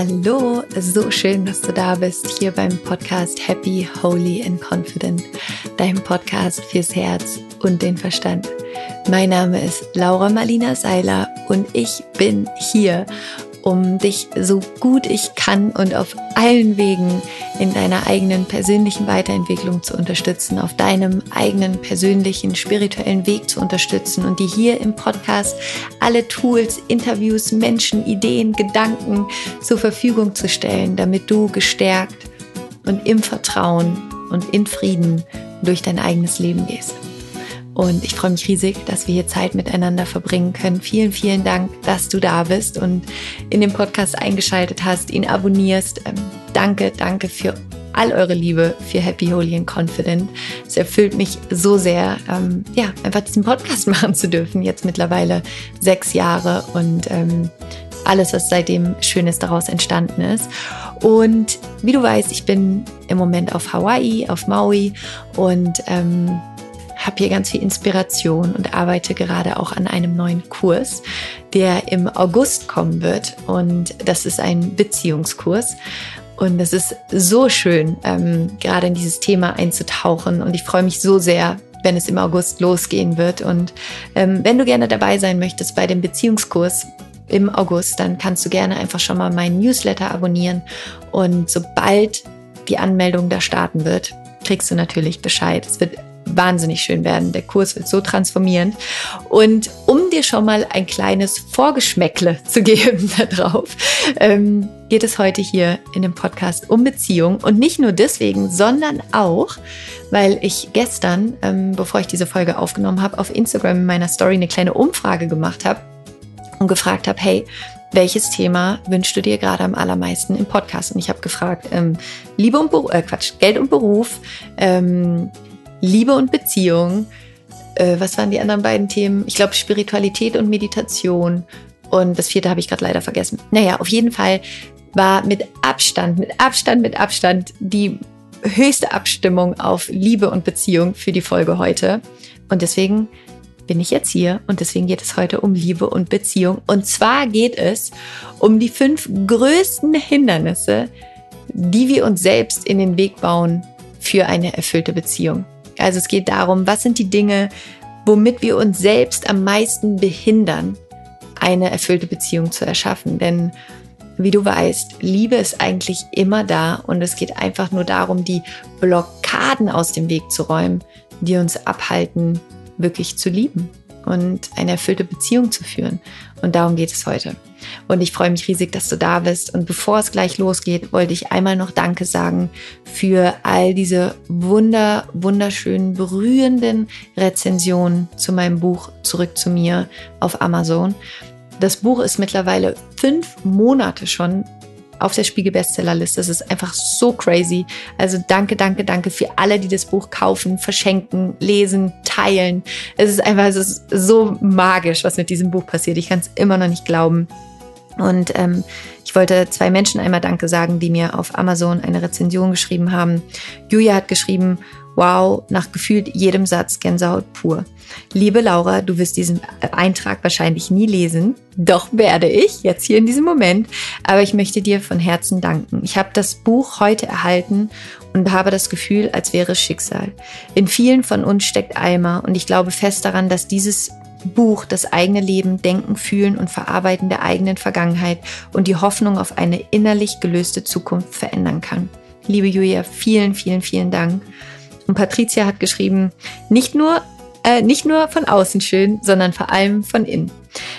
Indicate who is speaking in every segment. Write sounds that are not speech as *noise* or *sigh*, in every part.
Speaker 1: Hallo, so schön, dass du da bist hier beim Podcast Happy, Holy and Confident, deinem Podcast fürs Herz und den Verstand. Mein Name ist Laura Marlina Seiler und ich bin hier, um dich so gut ich kann und auf allen Wegen in deiner eigenen persönlichen Weiterentwicklung zu unterstützen, auf deinem eigenen persönlichen spirituellen Weg zu unterstützen und dir hier im Podcast alle Tools, Interviews, Menschen, Ideen, Gedanken zur Verfügung zu stellen, damit du gestärkt und im Vertrauen und in Frieden durch dein eigenes Leben gehst. Und ich freue mich riesig, dass wir hier Zeit miteinander verbringen können. Vielen, vielen Dank, dass du da bist und in den Podcast eingeschaltet hast, ihn abonnierst. Ähm, danke, danke für all eure Liebe für Happy, Holy and Confident. Es erfüllt mich so sehr, ähm, ja, einfach diesen Podcast *laughs* machen zu dürfen. Jetzt mittlerweile sechs Jahre und ähm, alles, was seitdem Schönes daraus entstanden ist. Und wie du weißt, ich bin im Moment auf Hawaii, auf Maui und ähm, habe hier ganz viel Inspiration und arbeite gerade auch an einem neuen Kurs, der im August kommen wird. Und das ist ein Beziehungskurs. Und es ist so schön, ähm, gerade in dieses Thema einzutauchen. Und ich freue mich so sehr, wenn es im August losgehen wird. Und ähm, wenn du gerne dabei sein möchtest bei dem Beziehungskurs, im August, dann kannst du gerne einfach schon mal meinen Newsletter abonnieren. Und sobald die Anmeldung da starten wird, kriegst du natürlich Bescheid. Es wird wahnsinnig schön werden. Der Kurs wird so transformierend. Und um dir schon mal ein kleines Vorgeschmäckle zu *laughs* geben darauf, ähm, geht es heute hier in dem Podcast um Beziehung. Und nicht nur deswegen, sondern auch, weil ich gestern, ähm, bevor ich diese Folge aufgenommen habe, auf Instagram in meiner Story eine kleine Umfrage gemacht habe und gefragt habe, hey, welches Thema wünschst du dir gerade am allermeisten im Podcast? Und ich habe gefragt, ähm, Liebe und Beruf, äh Quatsch, Geld und Beruf, ähm, Liebe und Beziehung. Äh, was waren die anderen beiden Themen? Ich glaube Spiritualität und Meditation. Und das vierte habe ich gerade leider vergessen. Naja, auf jeden Fall war mit Abstand, mit Abstand, mit Abstand die höchste Abstimmung auf Liebe und Beziehung für die Folge heute. Und deswegen bin ich jetzt hier und deswegen geht es heute um Liebe und Beziehung. Und zwar geht es um die fünf größten Hindernisse, die wir uns selbst in den Weg bauen für eine erfüllte Beziehung. Also es geht darum, was sind die Dinge, womit wir uns selbst am meisten behindern, eine erfüllte Beziehung zu erschaffen. Denn wie du weißt, Liebe ist eigentlich immer da und es geht einfach nur darum, die Blockaden aus dem Weg zu räumen, die uns abhalten, wirklich zu lieben und eine erfüllte Beziehung zu führen. Und darum geht es heute. Und ich freue mich riesig, dass du da bist. Und bevor es gleich losgeht, wollte ich einmal noch Danke sagen für all diese wunder, wunderschönen, berührenden Rezensionen zu meinem Buch Zurück zu mir auf Amazon. Das Buch ist mittlerweile fünf Monate schon auf der Spiegel Bestsellerliste. Das ist einfach so crazy. Also danke, danke, danke für alle, die das Buch kaufen, verschenken, lesen, teilen. Es ist einfach es ist so magisch, was mit diesem Buch passiert. Ich kann es immer noch nicht glauben. Und ähm, ich wollte zwei Menschen einmal Danke sagen, die mir auf Amazon eine Rezension geschrieben haben. Julia hat geschrieben, wow, nach gefühlt jedem Satz Gänsehaut pur. Liebe Laura, du wirst diesen Eintrag wahrscheinlich nie lesen. Doch werde ich, jetzt hier in diesem Moment. Aber ich möchte dir von Herzen danken. Ich habe das Buch heute erhalten und habe das Gefühl, als wäre es Schicksal. In vielen von uns steckt Eimer und ich glaube fest daran, dass dieses Buch das eigene Leben, Denken, Fühlen und Verarbeiten der eigenen Vergangenheit und die Hoffnung auf eine innerlich gelöste Zukunft verändern kann. Liebe Julia, vielen, vielen, vielen Dank. Und Patricia hat geschrieben, nicht nur, äh, nicht nur von außen schön, sondern vor allem von innen.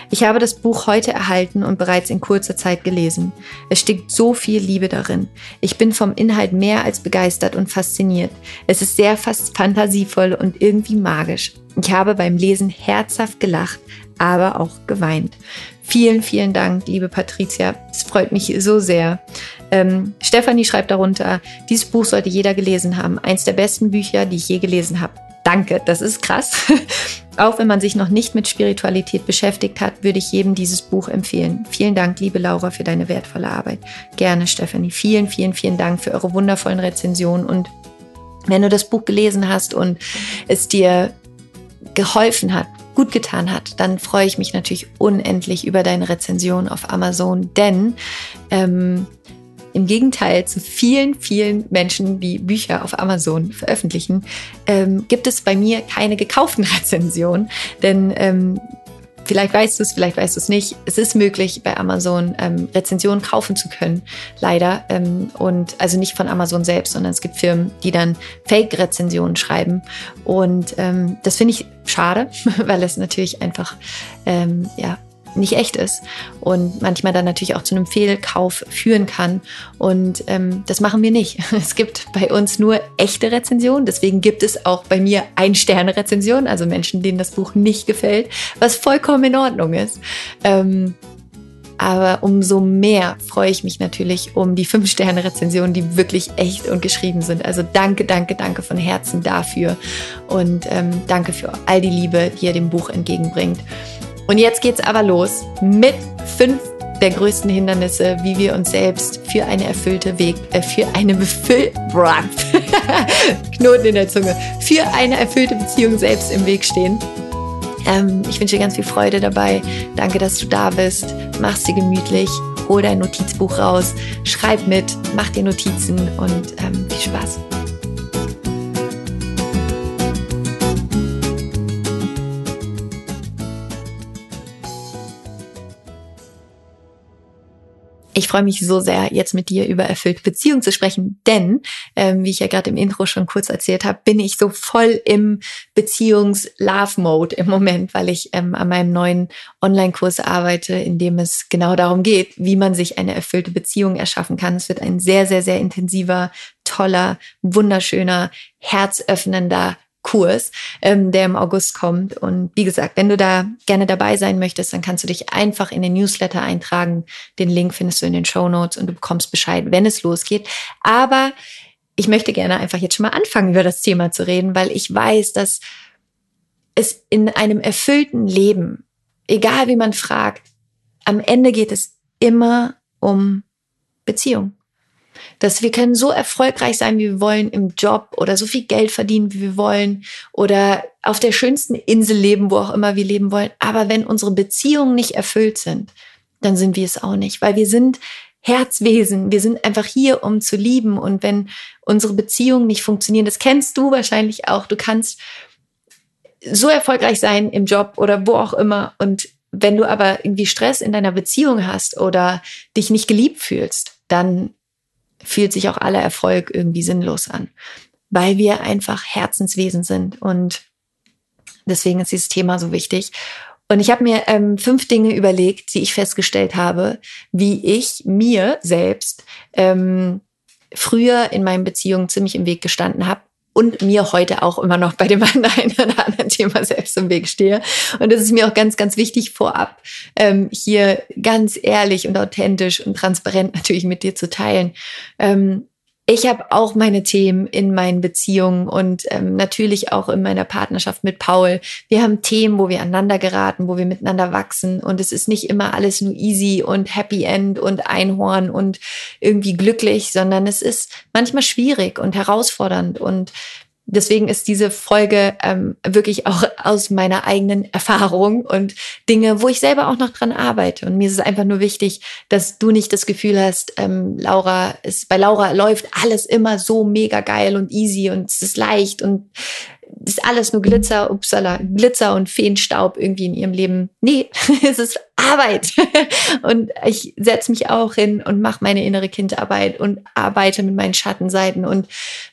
Speaker 1: Ich habe das Buch heute erhalten und bereits in kurzer Zeit gelesen. Es steckt so viel Liebe darin. Ich bin vom Inhalt mehr als begeistert und fasziniert. Es ist sehr fast fantasievoll und irgendwie magisch. Ich habe beim Lesen herzhaft gelacht, aber auch geweint. Vielen, vielen Dank, liebe Patricia. Es freut mich so sehr. Ähm, Stefanie schreibt darunter, dieses Buch sollte jeder gelesen haben. Eins der besten Bücher, die ich je gelesen habe. Danke, das ist krass. *laughs* Auch wenn man sich noch nicht mit Spiritualität beschäftigt hat, würde ich jedem dieses Buch empfehlen. Vielen Dank, liebe Laura, für deine wertvolle Arbeit. Gerne, Stefanie. Vielen, vielen, vielen Dank für eure wundervollen Rezensionen. Und wenn du das Buch gelesen hast und es dir geholfen hat, gut getan hat, dann freue ich mich natürlich unendlich über deine Rezension auf Amazon, denn ähm, im Gegenteil zu vielen, vielen Menschen, die Bücher auf Amazon veröffentlichen, ähm, gibt es bei mir keine gekauften *laughs* Rezensionen. Denn ähm, Vielleicht weißt du es, vielleicht weißt du es nicht. Es ist möglich, bei Amazon ähm, Rezensionen kaufen zu können, leider. Ähm, und also nicht von Amazon selbst, sondern es gibt Firmen, die dann Fake-Rezensionen schreiben. Und ähm, das finde ich schade, *laughs* weil es natürlich einfach ähm, ja, nicht echt ist und manchmal dann natürlich auch zu einem Fehlkauf führen kann. Und ähm, das machen wir nicht. *laughs* Es gibt bei uns nur echte Rezensionen, deswegen gibt es auch bei mir Ein-Sterne-Rezensionen, also Menschen, denen das Buch nicht gefällt, was vollkommen in Ordnung ist. Ähm, aber umso mehr freue ich mich natürlich um die Fünf-Sterne-Rezensionen, die wirklich echt und geschrieben sind. Also danke, danke, danke von Herzen dafür und ähm, danke für all die Liebe, die ihr dem Buch entgegenbringt. Und jetzt geht's aber los mit fünf der größten Hindernisse, wie wir uns selbst für eine erfüllte Weg, äh, für eine befüllte, *laughs* Knoten in der Zunge, für eine erfüllte Beziehung selbst im Weg stehen. Ähm, ich wünsche dir ganz viel Freude dabei. Danke, dass du da bist. Mach's dir gemütlich. Hol dein Notizbuch raus. Schreib mit. Mach dir Notizen und ähm, viel Spaß. Ich freue mich so sehr, jetzt mit dir über erfüllte Beziehung zu sprechen, denn, ähm, wie ich ja gerade im Intro schon kurz erzählt habe, bin ich so voll im Beziehungs-Love-Mode im Moment, weil ich ähm, an meinem neuen Online-Kurs arbeite, in dem es genau darum geht, wie man sich eine erfüllte Beziehung erschaffen kann. Es wird ein sehr, sehr, sehr intensiver, toller, wunderschöner, herzöffnender Kurs, ähm, der im August kommt. Und wie gesagt, wenn du da gerne dabei sein möchtest, dann kannst du dich einfach in den Newsletter eintragen. Den Link findest du in den Show Notes und du bekommst Bescheid, wenn es losgeht. Aber ich möchte gerne einfach jetzt schon mal anfangen, über das Thema zu reden, weil ich weiß, dass es in einem erfüllten Leben, egal wie man fragt, am Ende geht es immer um Beziehung dass wir können so erfolgreich sein, wie wir wollen im Job oder so viel Geld verdienen, wie wir wollen oder auf der schönsten Insel leben, wo auch immer wir leben wollen. Aber wenn unsere Beziehungen nicht erfüllt sind, dann sind wir es auch nicht, weil wir sind Herzwesen. Wir sind einfach hier, um zu lieben. Und wenn unsere Beziehungen nicht funktionieren, das kennst du wahrscheinlich auch. Du kannst so erfolgreich sein im Job oder wo auch immer. Und wenn du aber irgendwie Stress in deiner Beziehung hast oder dich nicht geliebt fühlst, dann fühlt sich auch aller Erfolg irgendwie sinnlos an, weil wir einfach Herzenswesen sind und deswegen ist dieses Thema so wichtig. Und ich habe mir ähm, fünf Dinge überlegt, die ich festgestellt habe, wie ich mir selbst ähm, früher in meinen Beziehungen ziemlich im Weg gestanden habe und mir heute auch immer noch bei dem einen *laughs* oder anderen Thema selbst im Weg stehe. Und das ist mir auch ganz, ganz wichtig vorab, ähm, hier ganz ehrlich und authentisch und transparent *laughs* natürlich mit dir zu teilen. Ähm, ich habe auch meine Themen in meinen Beziehungen und ähm, natürlich auch in meiner Partnerschaft mit Paul. Wir haben Themen, wo wir aneinander geraten, wo wir miteinander wachsen und es ist nicht immer alles nur easy und Happy End und Einhorn und irgendwie glücklich, sondern es ist manchmal schwierig und herausfordernd und deswegen ist diese Folge ähm, wirklich auch aus meiner eigenen Erfahrung und Dinge, wo ich selber auch noch dran arbeite. Und mir ist es einfach nur wichtig, dass du nicht das Gefühl hast, ähm, Laura, ist, bei Laura läuft alles immer so mega geil und easy und es ist leicht und ist alles nur Glitzer, upsala, Glitzer und Feenstaub irgendwie in ihrem Leben. Nee, *laughs* es ist Arbeit. *laughs* Und ich setze mich auch hin und mache meine innere Kindarbeit und arbeite mit meinen Schattenseiten und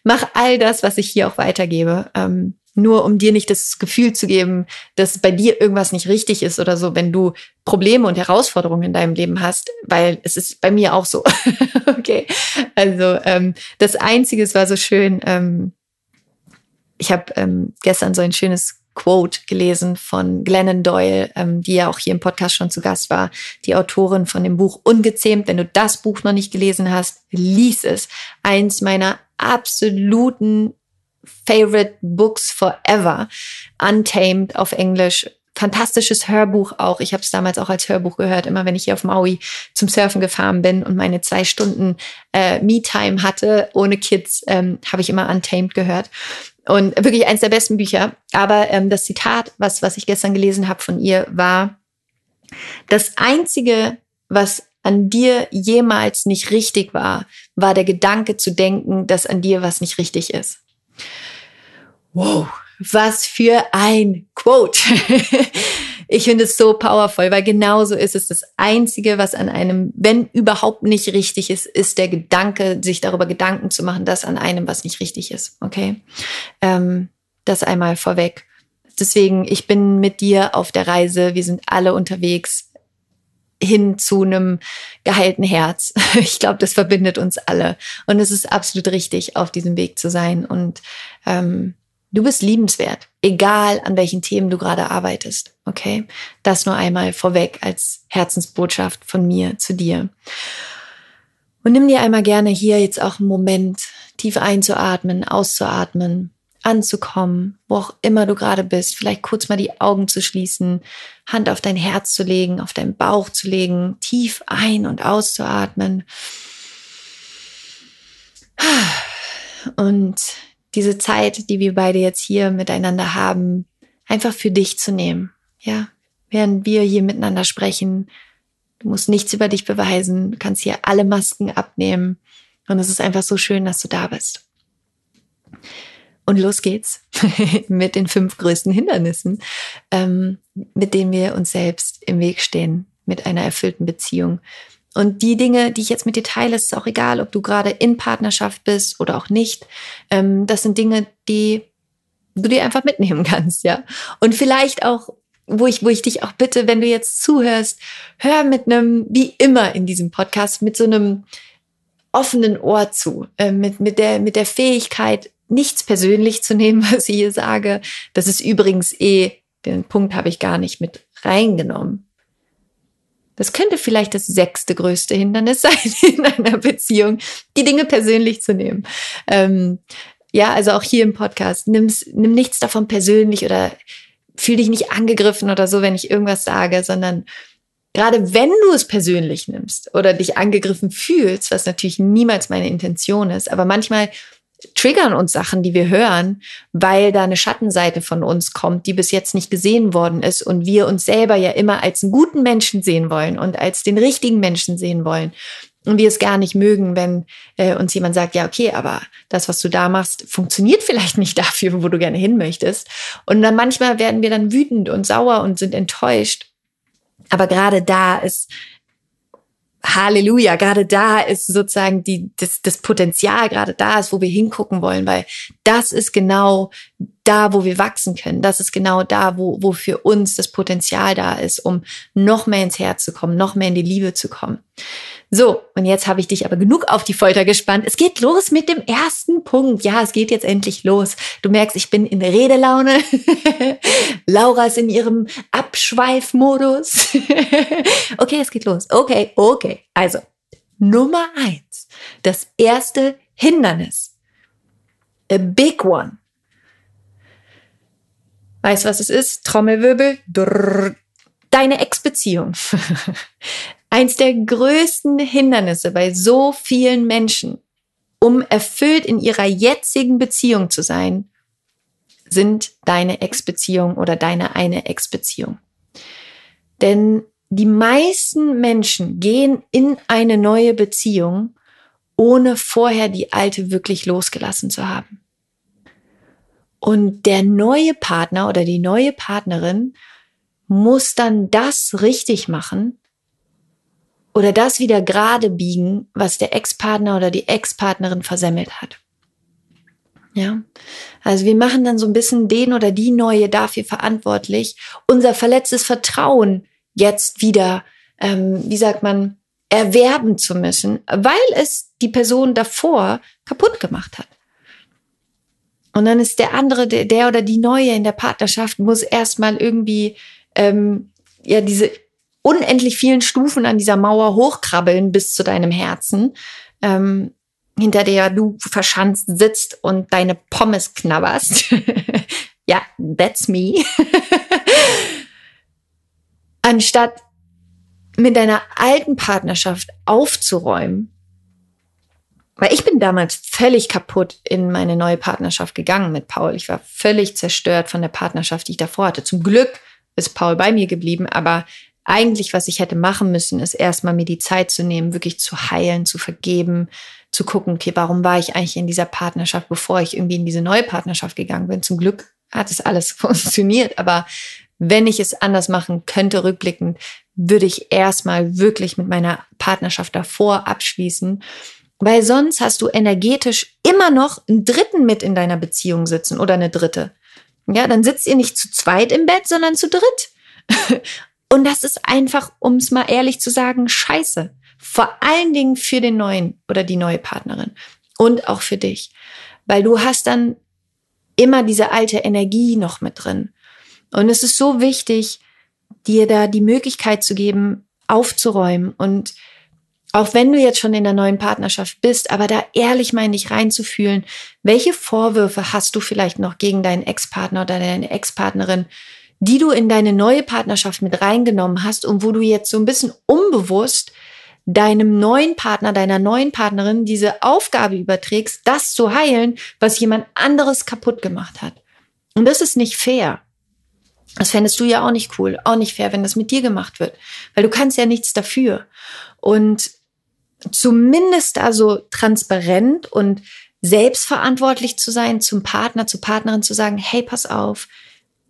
Speaker 1: mache all das, was ich hier auch weitergebe. Ähm, nur um dir nicht das Gefühl zu geben, dass bei dir irgendwas nicht richtig ist oder so, wenn du Probleme und Herausforderungen in deinem Leben hast, weil es ist bei mir auch so. *laughs* okay. Also ähm, das Einzige, es war so schön, ähm, ich habe ähm, gestern so ein schönes Quote gelesen von Glennon Doyle, ähm, die ja auch hier im Podcast schon zu Gast war, die Autorin von dem Buch Ungezähmt. Wenn du das Buch noch nicht gelesen hast, lies es. Eins meiner absoluten Favorite Books forever. Untamed auf Englisch. Fantastisches Hörbuch auch. Ich habe es damals auch als Hörbuch gehört, immer wenn ich hier auf Maui zum Surfen gefahren bin und meine zwei Stunden äh, Me-Time hatte ohne Kids, ähm, habe ich immer Untamed gehört. Und wirklich eins der besten Bücher. Aber ähm, das Zitat, was, was ich gestern gelesen habe von ihr, war, das Einzige, was an dir jemals nicht richtig war, war der Gedanke zu denken, dass an dir was nicht richtig ist. Wow, was für ein Quote. *laughs* ich finde es so powerful, weil genauso ist es. Das Einzige, was an einem, wenn überhaupt nicht richtig ist, ist der Gedanke, sich darüber Gedanken zu machen, dass an einem was nicht richtig ist. Okay? Ähm, das einmal vorweg. Deswegen, ich bin mit dir auf der Reise. Wir sind alle unterwegs hin zu einem geheilten Herz. *laughs* Ich glaube, das verbindet uns alle. Und es ist absolut richtig, auf diesem Weg zu sein. Und ähm, du bist liebenswert, egal an welchen Themen du gerade arbeitest. Okay? Das nur einmal vorweg als Herzensbotschaft von mir zu dir. Und nimm dir einmal gerne hier jetzt auch einen Moment, tief einzuatmen, auszuatmen anzukommen, wo auch immer du gerade bist, vielleicht kurz mal die Augen zu schließen, Hand auf dein Herz zu legen, auf deinen Bauch zu legen, tief ein- und auszuatmen. Und diese Zeit, die wir beide jetzt hier miteinander haben, einfach für dich zu nehmen. Ja, während wir hier miteinander sprechen, du musst nichts über dich beweisen, du kannst hier alle Masken abnehmen. Und es ist einfach so schön, dass du da bist. Und los geht's *laughs* mit den fünf größten Hindernissen, ähm, mit denen wir uns selbst im Weg stehen, mit einer erfüllten Beziehung. Und die Dinge, die ich jetzt mit dir teile, ist auch egal, ob du gerade in Partnerschaft bist oder auch nicht. Ähm, das sind Dinge, die du dir einfach mitnehmen *laughs* kannst, ja. Und vielleicht auch, wo ich, wo ich dich auch bitte, wenn du jetzt zuhörst, hör mit einem, wie immer in diesem Podcast, mit so einem offenen Ohr zu, äh, mit, mit der, mit der Fähigkeit, nichts persönlich zu nehmen, *laughs* was ich hier sage. Das ist übrigens eh, den Punkt habe ich gar nicht mit reingenommen. Das könnte vielleicht das sechste größte Hindernis *laughs* sein in einer Beziehung, die Dinge persönlich zu nehmen. Ähm, ja, also auch hier im Podcast, nimm's, nimm nichts davon persönlich oder fühl dich nicht angegriffen oder so, wenn ich irgendwas sage, sondern gerade wenn du es persönlich nimmst oder dich angegriffen fühlst, was natürlich niemals meine Intention ist, aber manchmal triggern uns Sachen, die wir hören, weil da eine Schattenseite von uns kommt, die bis jetzt nicht gesehen worden ist und wir uns selber ja immer als einen guten Menschen sehen wollen und als den richtigen Menschen sehen wollen. Und wir es gar nicht mögen, wenn äh, uns jemand sagt, ja, okay, aber das, was du da machst, funktioniert vielleicht nicht *laughs* dafür, wo du gerne hin möchtest. Und dann manchmal werden wir dann wütend und sauer und sind enttäuscht. Aber gerade da ist Halleluja, gerade da ist sozusagen die, das, das Potenzial gerade da ist, wo wir hingucken wollen, weil das ist genau da, wo wir wachsen können. Das ist genau da, wo, wo für uns das Potenzial da ist, um noch mehr ins Herz zu kommen, noch mehr in die Liebe zu kommen. So, und jetzt habe ich dich aber genug auf die Folter gespannt. Es geht los mit dem ersten Punkt. Ja, es geht jetzt endlich los. Du merkst, ich bin in Redelaune. *laughs* Laura ist in ihrem Abschweifmodus. *laughs* okay, es geht los. Okay, okay. Also, Nummer eins. Das erste Hindernis. A big one. Weißt du, was es ist? Trommelwirbel. Drrr. Deine Ex-Beziehung. *laughs* Eins der größten Hindernisse bei so vielen Menschen, um erfüllt in ihrer jetzigen Beziehung zu sein, sind deine Ex-Beziehung oder deine eine Ex-Beziehung. Denn die meisten Menschen gehen in eine neue Beziehung, ohne vorher die alte wirklich losgelassen zu haben. Und der neue Partner oder die neue Partnerin muss dann das richtig machen, oder das wieder gerade biegen, was der Ex-Partner oder die Ex-Partnerin versemmelt hat. Ja, also wir machen dann so ein bisschen den oder die Neue dafür verantwortlich, unser verletztes Vertrauen jetzt wieder, ähm, wie sagt man, erwerben zu müssen, weil es die Person davor kaputt gemacht hat. Und dann ist der andere, der, der oder die Neue in der Partnerschaft muss erstmal irgendwie ähm, ja diese unendlich vielen Stufen an dieser Mauer hochkrabbeln bis zu deinem Herzen, ähm, hinter der du verschanzt sitzt und deine Pommes knabberst. *laughs* ja, that's me. *laughs* Anstatt mit deiner alten Partnerschaft aufzuräumen weil ich bin damals völlig kaputt in meine neue Partnerschaft gegangen mit Paul. Ich war völlig zerstört von der Partnerschaft, die ich davor hatte. Zum Glück ist Paul bei mir geblieben, aber eigentlich, was ich hätte machen müssen, ist erstmal mir die Zeit zu nehmen, wirklich zu heilen, zu vergeben, zu gucken, okay, warum war ich eigentlich in dieser Partnerschaft, bevor ich irgendwie in diese neue Partnerschaft gegangen bin. Zum Glück hat es alles *laughs* funktioniert, aber wenn ich es anders machen könnte, rückblickend, würde ich erstmal wirklich mit meiner Partnerschaft davor abschließen, weil sonst hast du energetisch immer noch einen Dritten mit in deiner Beziehung sitzen oder eine Dritte. Ja, dann sitzt ihr nicht zu zweit im Bett, sondern zu dritt. *laughs* Und das ist einfach, um es mal ehrlich zu sagen, scheiße. Vor allen Dingen für den neuen oder die neue Partnerin und auch für dich. Weil du hast dann immer diese alte Energie noch mit drin. Und es ist so wichtig, dir da die Möglichkeit zu geben, aufzuräumen und auch wenn du jetzt schon in der neuen Partnerschaft bist, aber da ehrlich mal in dich reinzufühlen, welche Vorwürfe hast du vielleicht noch gegen deinen Ex-Partner oder deine Ex-Partnerin, die du in deine neue Partnerschaft mit reingenommen hast und wo du jetzt so ein bisschen unbewusst deinem neuen Partner, deiner neuen Partnerin diese Aufgabe überträgst, das zu heilen, was jemand anderes kaputt gemacht hat. Und das ist nicht fair. Das fändest du ja auch nicht cool, auch nicht fair, wenn das mit dir gemacht wird, weil du kannst ja nichts dafür. Und zumindest also transparent und selbstverantwortlich zu sein, zum Partner, zur Partnerin zu sagen, hey, pass auf,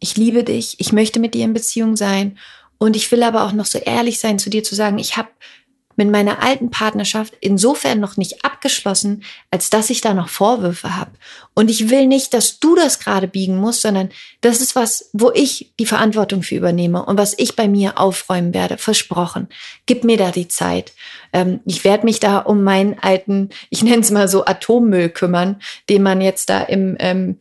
Speaker 1: ich liebe dich, ich möchte mit dir in Beziehung sein und ich will aber auch noch so ehrlich sein zu dir zu sagen, ich habe mit meiner alten Partnerschaft insofern noch nicht abgeschlossen, als dass ich da noch Vorwürfe habe. Und ich will nicht, dass du das gerade biegen musst, sondern das ist was, wo ich die Verantwortung für übernehme und was ich bei mir aufräumen werde. Versprochen. Gib mir da die Zeit. Ähm, ich werde mich da um meinen alten, ich nenne es mal so Atommüll kümmern, den man jetzt da im ähm,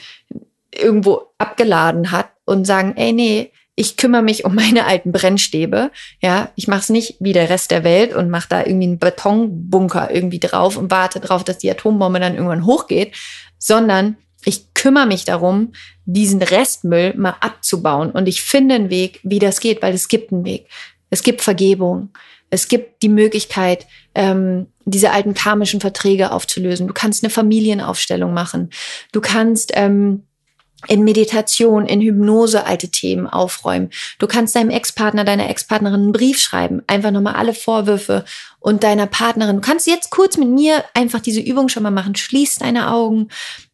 Speaker 1: irgendwo abgeladen hat und sagen, ey, nee, ich kümmere mich um meine alten Brennstäbe. Ja, ich mache es nicht wie der Rest der Welt und mache da irgendwie einen Betonbunker irgendwie drauf und warte drauf, dass die Atombombe dann irgendwann hochgeht, sondern ich kümmere mich darum, diesen Restmüll mal abzubauen. Und ich finde einen Weg, wie das geht, weil es gibt einen Weg. Es gibt Vergebung. Es gibt die Möglichkeit, ähm, diese alten karmischen Verträge aufzulösen. Du kannst eine Familienaufstellung machen. Du kannst ähm, in Meditation, in Hypnose alte Themen aufräumen. Du kannst deinem Ex-Partner, deiner Ex-Partnerin einen Brief schreiben, einfach nochmal alle Vorwürfe und deiner Partnerin. Du kannst jetzt kurz mit mir einfach diese Übung schon mal machen. Schließ deine Augen,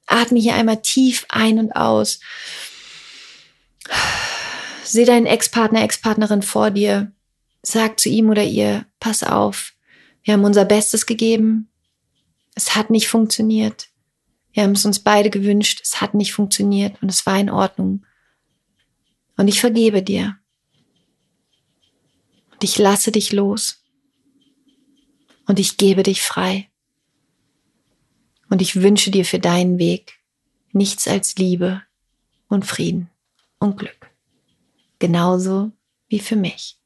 Speaker 1: atme hier einmal tief ein und aus. Seh deinen Ex-Partner, Ex-Partnerin vor dir. Sag zu ihm oder ihr, pass auf, wir haben unser Bestes gegeben. Es hat nicht funktioniert wir haben es uns beide gewünscht, es hat nicht funktioniert und es war in Ordnung. Und ich vergebe dir. Und ich lasse dich los. Und ich gebe dich frei. Und ich wünsche dir für deinen Weg nichts als Liebe und Frieden und Glück. Genauso wie für mich.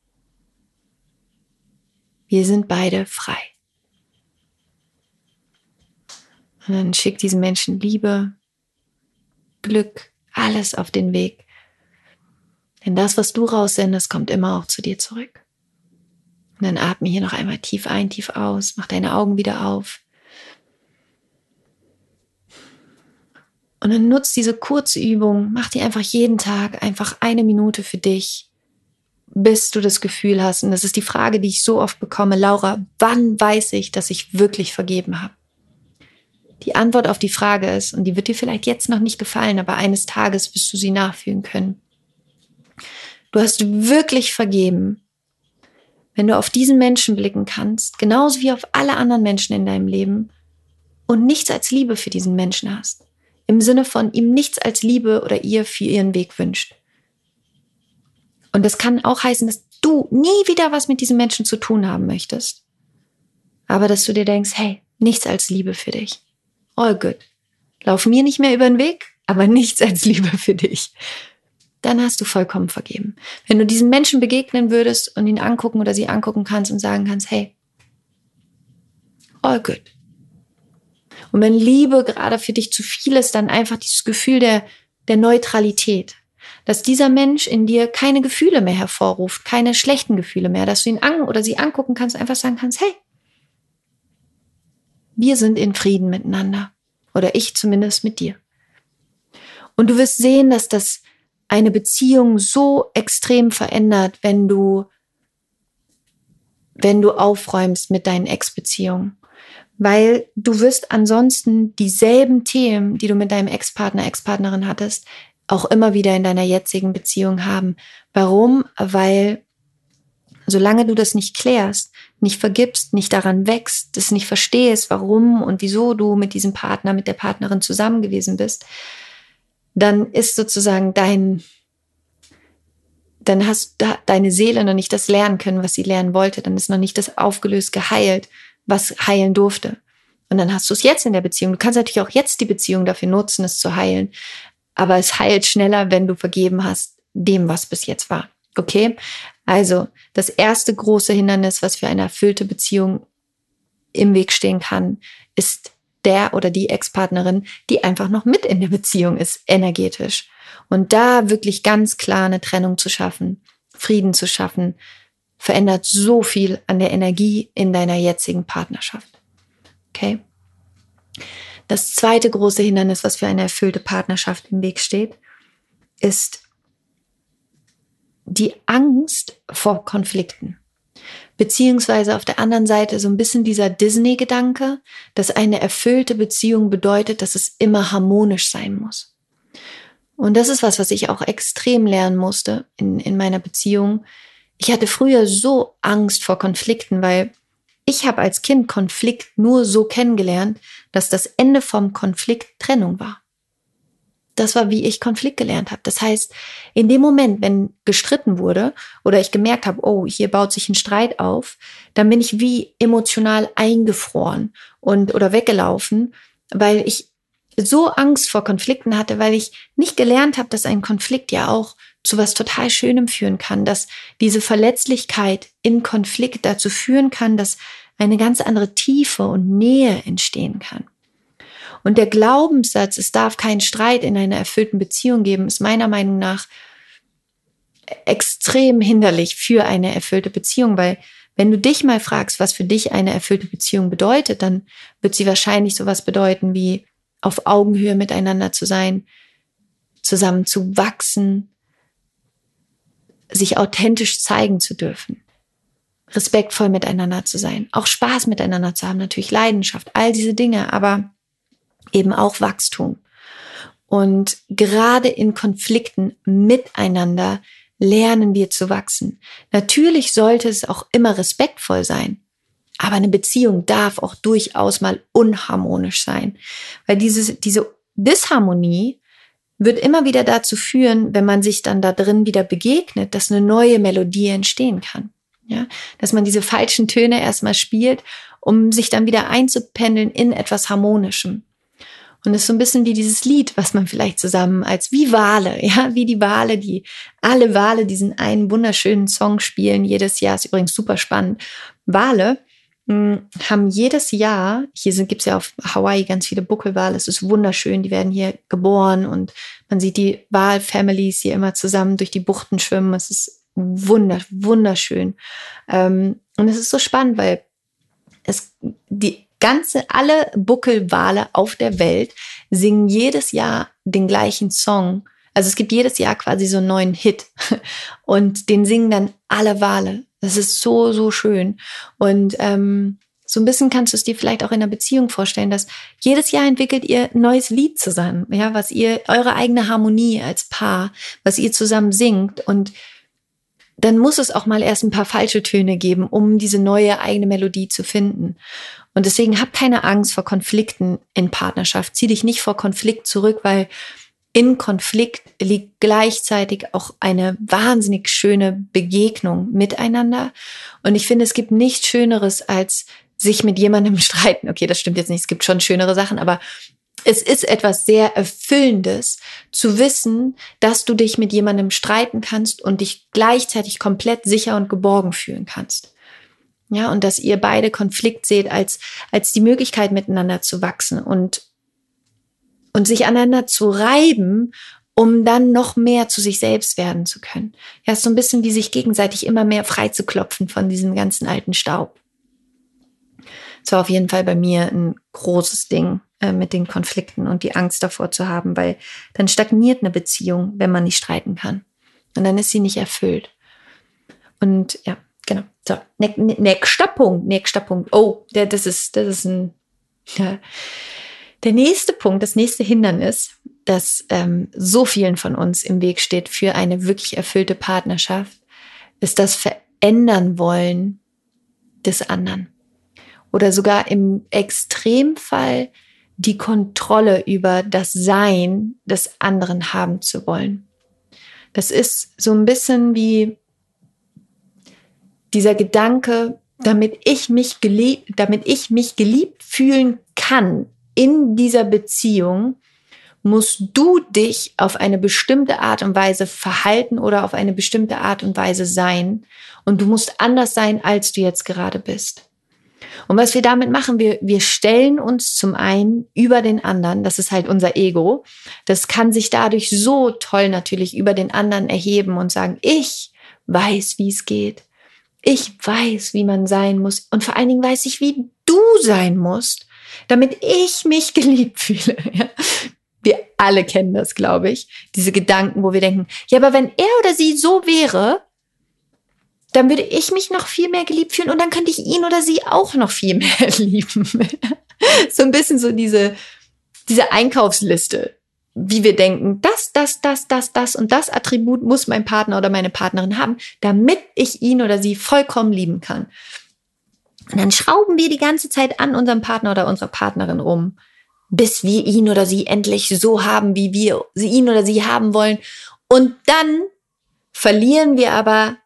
Speaker 1: Wir sind beide frei. Und dann schick diesen Menschen Liebe, Glück, alles auf den Weg. Denn das, was du raussendest, kommt immer auch zu dir zurück. Und dann atme hier noch einmal tief ein, tief aus, mach deine Augen wieder auf. Und dann nutzt diese kurze Übung, mach die einfach jeden Tag, einfach eine Minute für dich, bis du das Gefühl hast, und das ist die Frage, die ich so oft bekomme, Laura, wann weiß ich, dass ich wirklich vergeben habe? Die Antwort auf die Frage ist, und die wird dir vielleicht jetzt noch nicht gefallen, aber eines Tages wirst du sie nachfühlen können. Du hast wirklich vergeben, wenn du auf diesen Menschen blicken kannst, genauso wie auf alle anderen Menschen in deinem Leben und nichts als Liebe für diesen Menschen hast. Im Sinne von ihm nichts als Liebe oder ihr für ihren Weg wünscht. Und das kann auch heißen, dass du nie wieder was mit diesem Menschen zu tun haben möchtest. Aber dass du dir denkst, hey, nichts als Liebe für dich all good. Lauf mir nicht mehr über den Weg, aber nichts als Liebe für dich. Dann hast du vollkommen vergeben. Wenn du diesem Menschen begegnen würdest und ihn angucken oder sie angucken kannst und sagen kannst, hey, all good. Und wenn Liebe gerade für dich zu viel ist, dann einfach dieses Gefühl der, der Neutralität. Dass dieser Mensch in dir keine Gefühle mehr hervorruft, keine schlechten Gefühle mehr, dass du ihn an oder sie angucken kannst, einfach sagen kannst, hey, wir sind in Frieden miteinander. Oder ich zumindest mit dir. Und du wirst sehen, dass das eine Beziehung so extrem verändert, wenn du, wenn du aufräumst mit deinen Ex-Beziehungen. Weil du wirst ansonsten dieselben Themen, die du mit deinem Ex-Partner, Ex-Partnerin hattest, auch immer wieder in deiner jetzigen Beziehung haben. Warum? Weil solange du das nicht klärst, nicht vergibst, nicht daran wächst, das nicht verstehst, warum und wieso du mit diesem Partner, mit der Partnerin zusammen gewesen bist, dann ist sozusagen dein, dann hast da deine Seele noch nicht das lernen können, was sie lernen wollte. Dann ist noch nicht das aufgelöst, geheilt, was heilen durfte. Und dann hast du es jetzt in der Beziehung. Du kannst natürlich auch jetzt die Beziehung dafür nutzen, es zu heilen. Aber es heilt schneller, wenn du vergeben hast, dem, was bis jetzt war. Okay? Also, das erste große Hindernis, was für eine erfüllte Beziehung im Weg stehen kann, ist der oder die Ex-Partnerin, die einfach noch mit in der Beziehung ist, energetisch. Und da wirklich ganz klar eine Trennung zu schaffen, Frieden zu schaffen, verändert so viel an der Energie in deiner jetzigen Partnerschaft. Okay? Das zweite große Hindernis, was für eine erfüllte Partnerschaft im Weg steht, ist die Angst vor Konflikten. Beziehungsweise auf der anderen Seite so ein bisschen dieser Disney-Gedanke, dass eine erfüllte Beziehung bedeutet, dass es immer harmonisch sein muss. Und das ist was, was ich auch extrem lernen musste in, in meiner Beziehung. Ich hatte früher so Angst vor Konflikten, weil ich habe als Kind Konflikt nur so kennengelernt, dass das Ende vom Konflikt Trennung war das war, wie ich Konflikt gelernt habe. Das heißt, in dem Moment, wenn gestritten wurde oder ich gemerkt habe, oh, hier baut sich ein Streit auf, dann bin ich wie emotional eingefroren und oder weggelaufen, weil ich so Angst vor Konflikten hatte, weil ich nicht gelernt habe, dass ein Konflikt ja auch zu was total Schönem führen kann, dass diese Verletzlichkeit in Konflikt dazu führen kann, dass eine ganz andere Tiefe und Nähe entstehen kann. Und der Glaubenssatz, es darf keinen Streit in einer erfüllten Beziehung geben, ist meiner Meinung nach extrem hinderlich für eine erfüllte Beziehung, weil wenn du dich mal fragst, was für dich eine erfüllte Beziehung bedeutet, dann wird sie wahrscheinlich sowas bedeuten wie auf Augenhöhe miteinander zu sein, zusammen zu wachsen, sich authentisch zeigen zu dürfen, respektvoll miteinander zu sein, auch Spaß miteinander zu haben, natürlich Leidenschaft, all diese Dinge, aber eben auch Wachstum. Und gerade in Konflikten miteinander lernen wir zu wachsen. Natürlich sollte es auch immer respektvoll sein. Aber eine Beziehung darf auch durchaus mal unharmonisch sein. Weil diese, diese Disharmonie wird immer wieder dazu führen, wenn man sich dann da drin wieder begegnet, dass eine neue Melodie entstehen kann. Ja, dass man diese falschen Töne erstmal spielt, um sich dann wieder einzupendeln in etwas Harmonischem. Und es ist so ein bisschen wie dieses Lied, was man vielleicht zusammen als wie Wale, ja, wie die Wale, die alle Wale diesen einen wunderschönen Song spielen. Jedes Jahr ist übrigens super spannend. Wale hm, haben jedes Jahr, hier gibt es ja auf Hawaii ganz viele Buckelwale, es ist wunderschön, die werden hier geboren und man sieht die Walfamilies hier immer zusammen durch die Buchten schwimmen. Es ist wunder, wunderschön. Ähm, und es ist so spannend, weil es, die, ganze, alle Buckelwale auf der Welt singen jedes Jahr den gleichen Song. Also es gibt jedes Jahr quasi so einen neuen Hit *laughs* und den singen dann alle Wale. Das ist so, so schön. Und ähm, so ein bisschen kannst du es dir vielleicht auch in einer Beziehung vorstellen, dass jedes Jahr entwickelt ihr ein neues Lied zusammen, ja, was ihr, eure eigene Harmonie als Paar, was ihr zusammen singt und dann muss es auch mal erst ein paar falsche Töne geben, um diese neue eigene Melodie zu finden. Und deswegen hab keine Angst vor Konflikten in Partnerschaft. Zieh dich nicht vor Konflikt zurück, weil in Konflikt liegt gleichzeitig auch eine wahnsinnig schöne Begegnung miteinander. Und ich finde, es gibt nichts Schöneres, als sich mit jemandem *laughs* streiten. Okay, das stimmt jetzt nicht. Es gibt schon schönere Sachen, aber es ist etwas sehr Erfüllendes zu wissen, dass du dich mit jemandem streiten kannst und dich gleichzeitig komplett sicher und geborgen fühlen kannst. Ja, und dass ihr beide Konflikt seht als, als die Möglichkeit, miteinander zu wachsen und, und sich aneinander zu reiben, um dann noch mehr zu sich selbst werden zu können. Ja, ist so ein bisschen wie sich gegenseitig immer mehr frei zu klopfen von diesem ganzen alten Staub. Es war auf jeden Fall bei mir ein großes Ding äh, mit den Konflikten und die Angst davor zu haben, weil dann stagniert eine Beziehung, wenn man nicht streiten kann. Und dann ist sie nicht erfüllt. Und ja, genau. So, nächster Punkt, nächster Punkt. Oh, der, das ist, das ist ein, ja. Der nächste Punkt, das nächste Hindernis, das ähm, so vielen von uns im Weg steht für eine wirklich erfüllte Partnerschaft, ist das Verändern wollen des anderen. Oder sogar im Extremfall die Kontrolle über das Sein des anderen haben zu wollen. Das ist so ein bisschen wie dieser Gedanke, damit ich mich geliebt, damit ich mich geliebt fühlen kann in dieser Beziehung, musst du dich auf eine bestimmte Art und Weise verhalten oder auf eine bestimmte Art und Weise sein. Und du musst anders sein, als du jetzt gerade bist. Und was wir damit machen, wir, wir stellen uns zum einen über den anderen, das ist halt unser Ego. Das kann sich dadurch so toll natürlich über den anderen erheben und sagen, ich weiß, wie es geht. Ich weiß, wie man sein muss. Und vor allen Dingen weiß ich, wie du sein musst, damit ich mich *laughs* geliebt fühle. Wir alle kennen das, glaube ich. Diese Gedanken, wo wir denken, ja, aber wenn er oder sie so wäre, dann würde ich mich noch viel mehr geliebt fühlen und dann könnte ich ihn oder sie auch noch viel *laughs* mehr lieben. so ein bisschen so diese, diese Einkaufsliste, wie wir denken, das, das, das, das, das und das Attribut muss mein Partner oder meine Partnerin haben, damit ich ihn oder sie vollkommen lieben kann. Und dann schrauben wir die ganze Zeit an unserem Partner oder unserer Partnerin um, bis wir ihn oder sie endlich so haben, wie wir sie ihn oder sie haben wollen. Und dann verlieren wir aber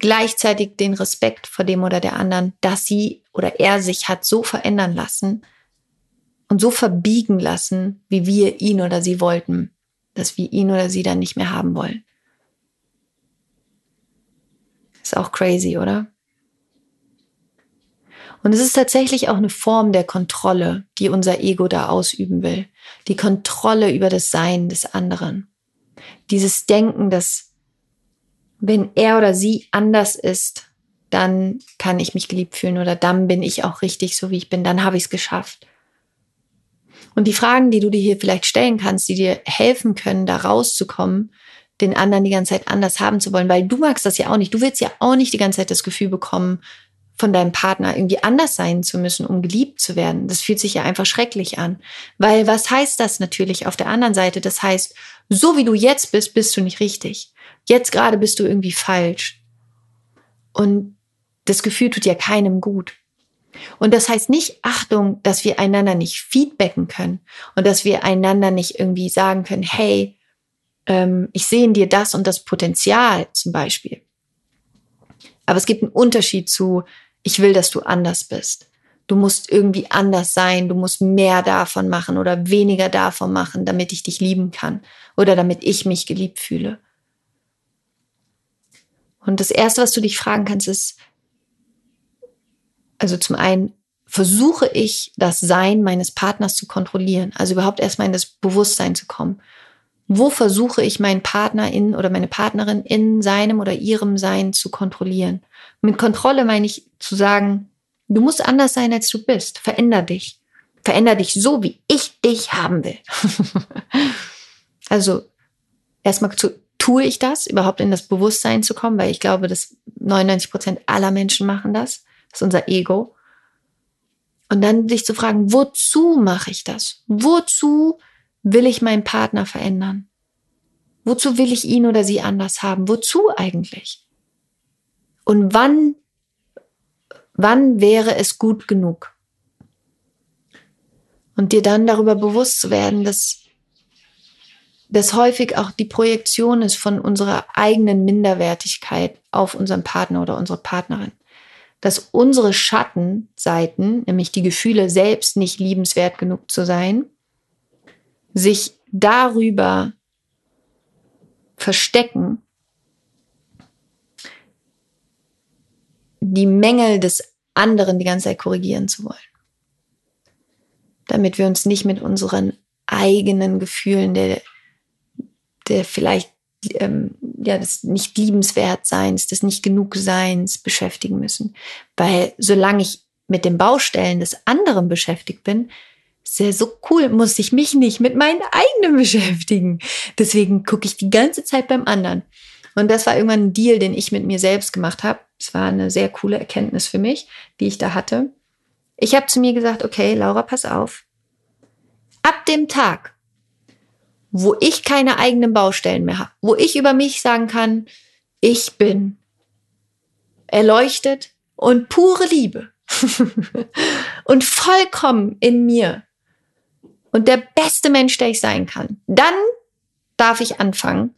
Speaker 1: gleichzeitig den Respekt vor dem oder der anderen, dass sie oder er sich hat so verändern lassen und so verbiegen lassen, wie wir ihn oder sie wollten, dass wir ihn oder sie dann nicht mehr haben wollen. Ist auch crazy, oder? Und es ist tatsächlich auch eine Form der Kontrolle, die unser Ego da ausüben will. Die Kontrolle über das Sein des anderen. Dieses Denken, dass wenn er oder sie anders ist, dann kann ich mich geliebt fühlen oder dann bin ich auch richtig so, wie ich bin, dann habe ich es geschafft. Und die Fragen, die du dir hier vielleicht stellen kannst, die dir helfen können, da rauszukommen, den anderen die ganze Zeit anders haben zu wollen, weil du magst das ja auch nicht. Du willst ja auch nicht die ganze Zeit das Gefühl bekommen, von deinem Partner irgendwie anders sein zu müssen, um geliebt zu werden. Das fühlt sich ja einfach schrecklich an. Weil was heißt das natürlich auf der anderen Seite? Das heißt, so wie du jetzt bist, bist du nicht richtig. Jetzt gerade bist du irgendwie falsch. Und das Gefühl tut ja keinem gut. Und das heißt nicht, Achtung, dass wir einander nicht feedbacken können und dass wir einander nicht irgendwie sagen können, hey, ähm, ich sehe in dir das und das Potenzial zum Beispiel. Aber es gibt einen Unterschied zu, ich will, dass du anders bist. Du musst irgendwie anders sein, du musst mehr davon machen oder weniger davon machen, damit ich dich lieben kann oder damit ich mich geliebt fühle. Und das Erste, was du dich fragen kannst, ist, also zum einen, versuche ich das Sein meines Partners zu kontrollieren, also überhaupt erstmal in das Bewusstsein zu kommen. Wo versuche ich meinen Partner in oder meine Partnerin in seinem oder ihrem Sein zu kontrollieren? Mit Kontrolle meine ich zu sagen, du musst anders sein, als du bist. Veränder dich. Veränder dich so, wie ich dich haben will. *laughs* also erstmal zu tue ich das, überhaupt in das Bewusstsein zu kommen, weil ich glaube, dass 99 Prozent aller Menschen machen das. Ist unser Ego. Und dann sich zu fragen, wozu mache ich das? Wozu will ich meinen Partner verändern? Wozu will ich ihn oder sie anders haben? Wozu eigentlich? Und wann, wann wäre es gut genug? Und dir dann darüber bewusst zu werden, dass das häufig auch die Projektion ist von unserer eigenen Minderwertigkeit auf unseren Partner oder unsere Partnerin. Dass unsere Schattenseiten, nämlich die Gefühle, selbst nicht liebenswert genug zu sein, sich darüber verstecken, die Mängel des anderen die ganze Zeit korrigieren zu wollen. Damit wir uns nicht mit unseren eigenen Gefühlen der der vielleicht ähm, ja des nicht liebenswert Seins, des nicht genug Seins beschäftigen müssen. Weil solange ich mit den Baustellen des anderen beschäftigt bin, ist ja so cool, muss ich mich nicht mit meinen eigenen *laughs* beschäftigen. Deswegen gucke ich die ganze Zeit beim anderen. Und das war irgendwann ein Deal, den ich mit mir selbst gemacht habe. Es war eine sehr coole Erkenntnis für mich, die ich da hatte. Ich habe zu mir gesagt, okay, Laura, pass auf. Ab dem Tag, wo ich keine eigenen Baustellen mehr habe, wo ich über mich sagen kann, ich bin erleuchtet und pure Liebe *laughs* und vollkommen in mir und der beste Mensch, der ich sein kann, dann darf ich anfangen,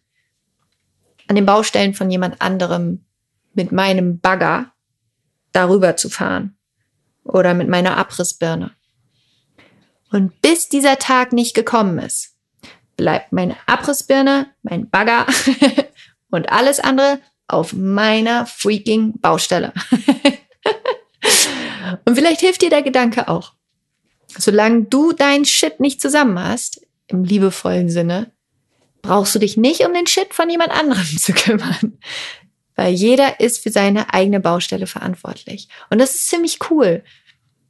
Speaker 1: an den Baustellen von jemand anderem mit meinem Bagger darüber zu fahren oder mit meiner Abrissbirne. Und bis dieser Tag nicht gekommen ist, bleibt meine Abrissbirne, mein Bagger *laughs* und alles andere auf meiner freaking Baustelle. *laughs* und vielleicht hilft dir der Gedanke auch. Solange du dein Shit nicht zusammen hast, im liebevollen Sinne, brauchst du dich nicht um den Shit von jemand anderem *laughs* zu kümmern. Weil jeder ist für seine eigene Baustelle verantwortlich. Und das ist ziemlich cool,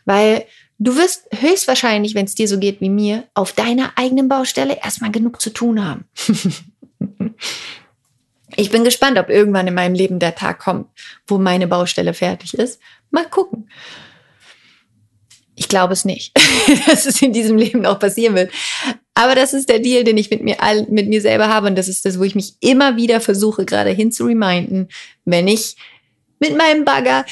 Speaker 1: weil du wirst höchstwahrscheinlich, wenn es dir so geht wie mir, auf deiner eigenen Baustelle erstmal genug zu tun haben. *laughs* ich bin gespannt, ob irgendwann in meinem Leben der Tag kommt, wo meine Baustelle fertig ist. Mal gucken. Ich glaube es nicht, *laughs* dass es in diesem Leben noch passieren wird. Aber das ist der Deal, den ich mit mir, all, mit mir selber habe. Und das ist das, wo ich mich immer wieder versuche, gerade hin zu reminden, wenn ich mit meinem Bagger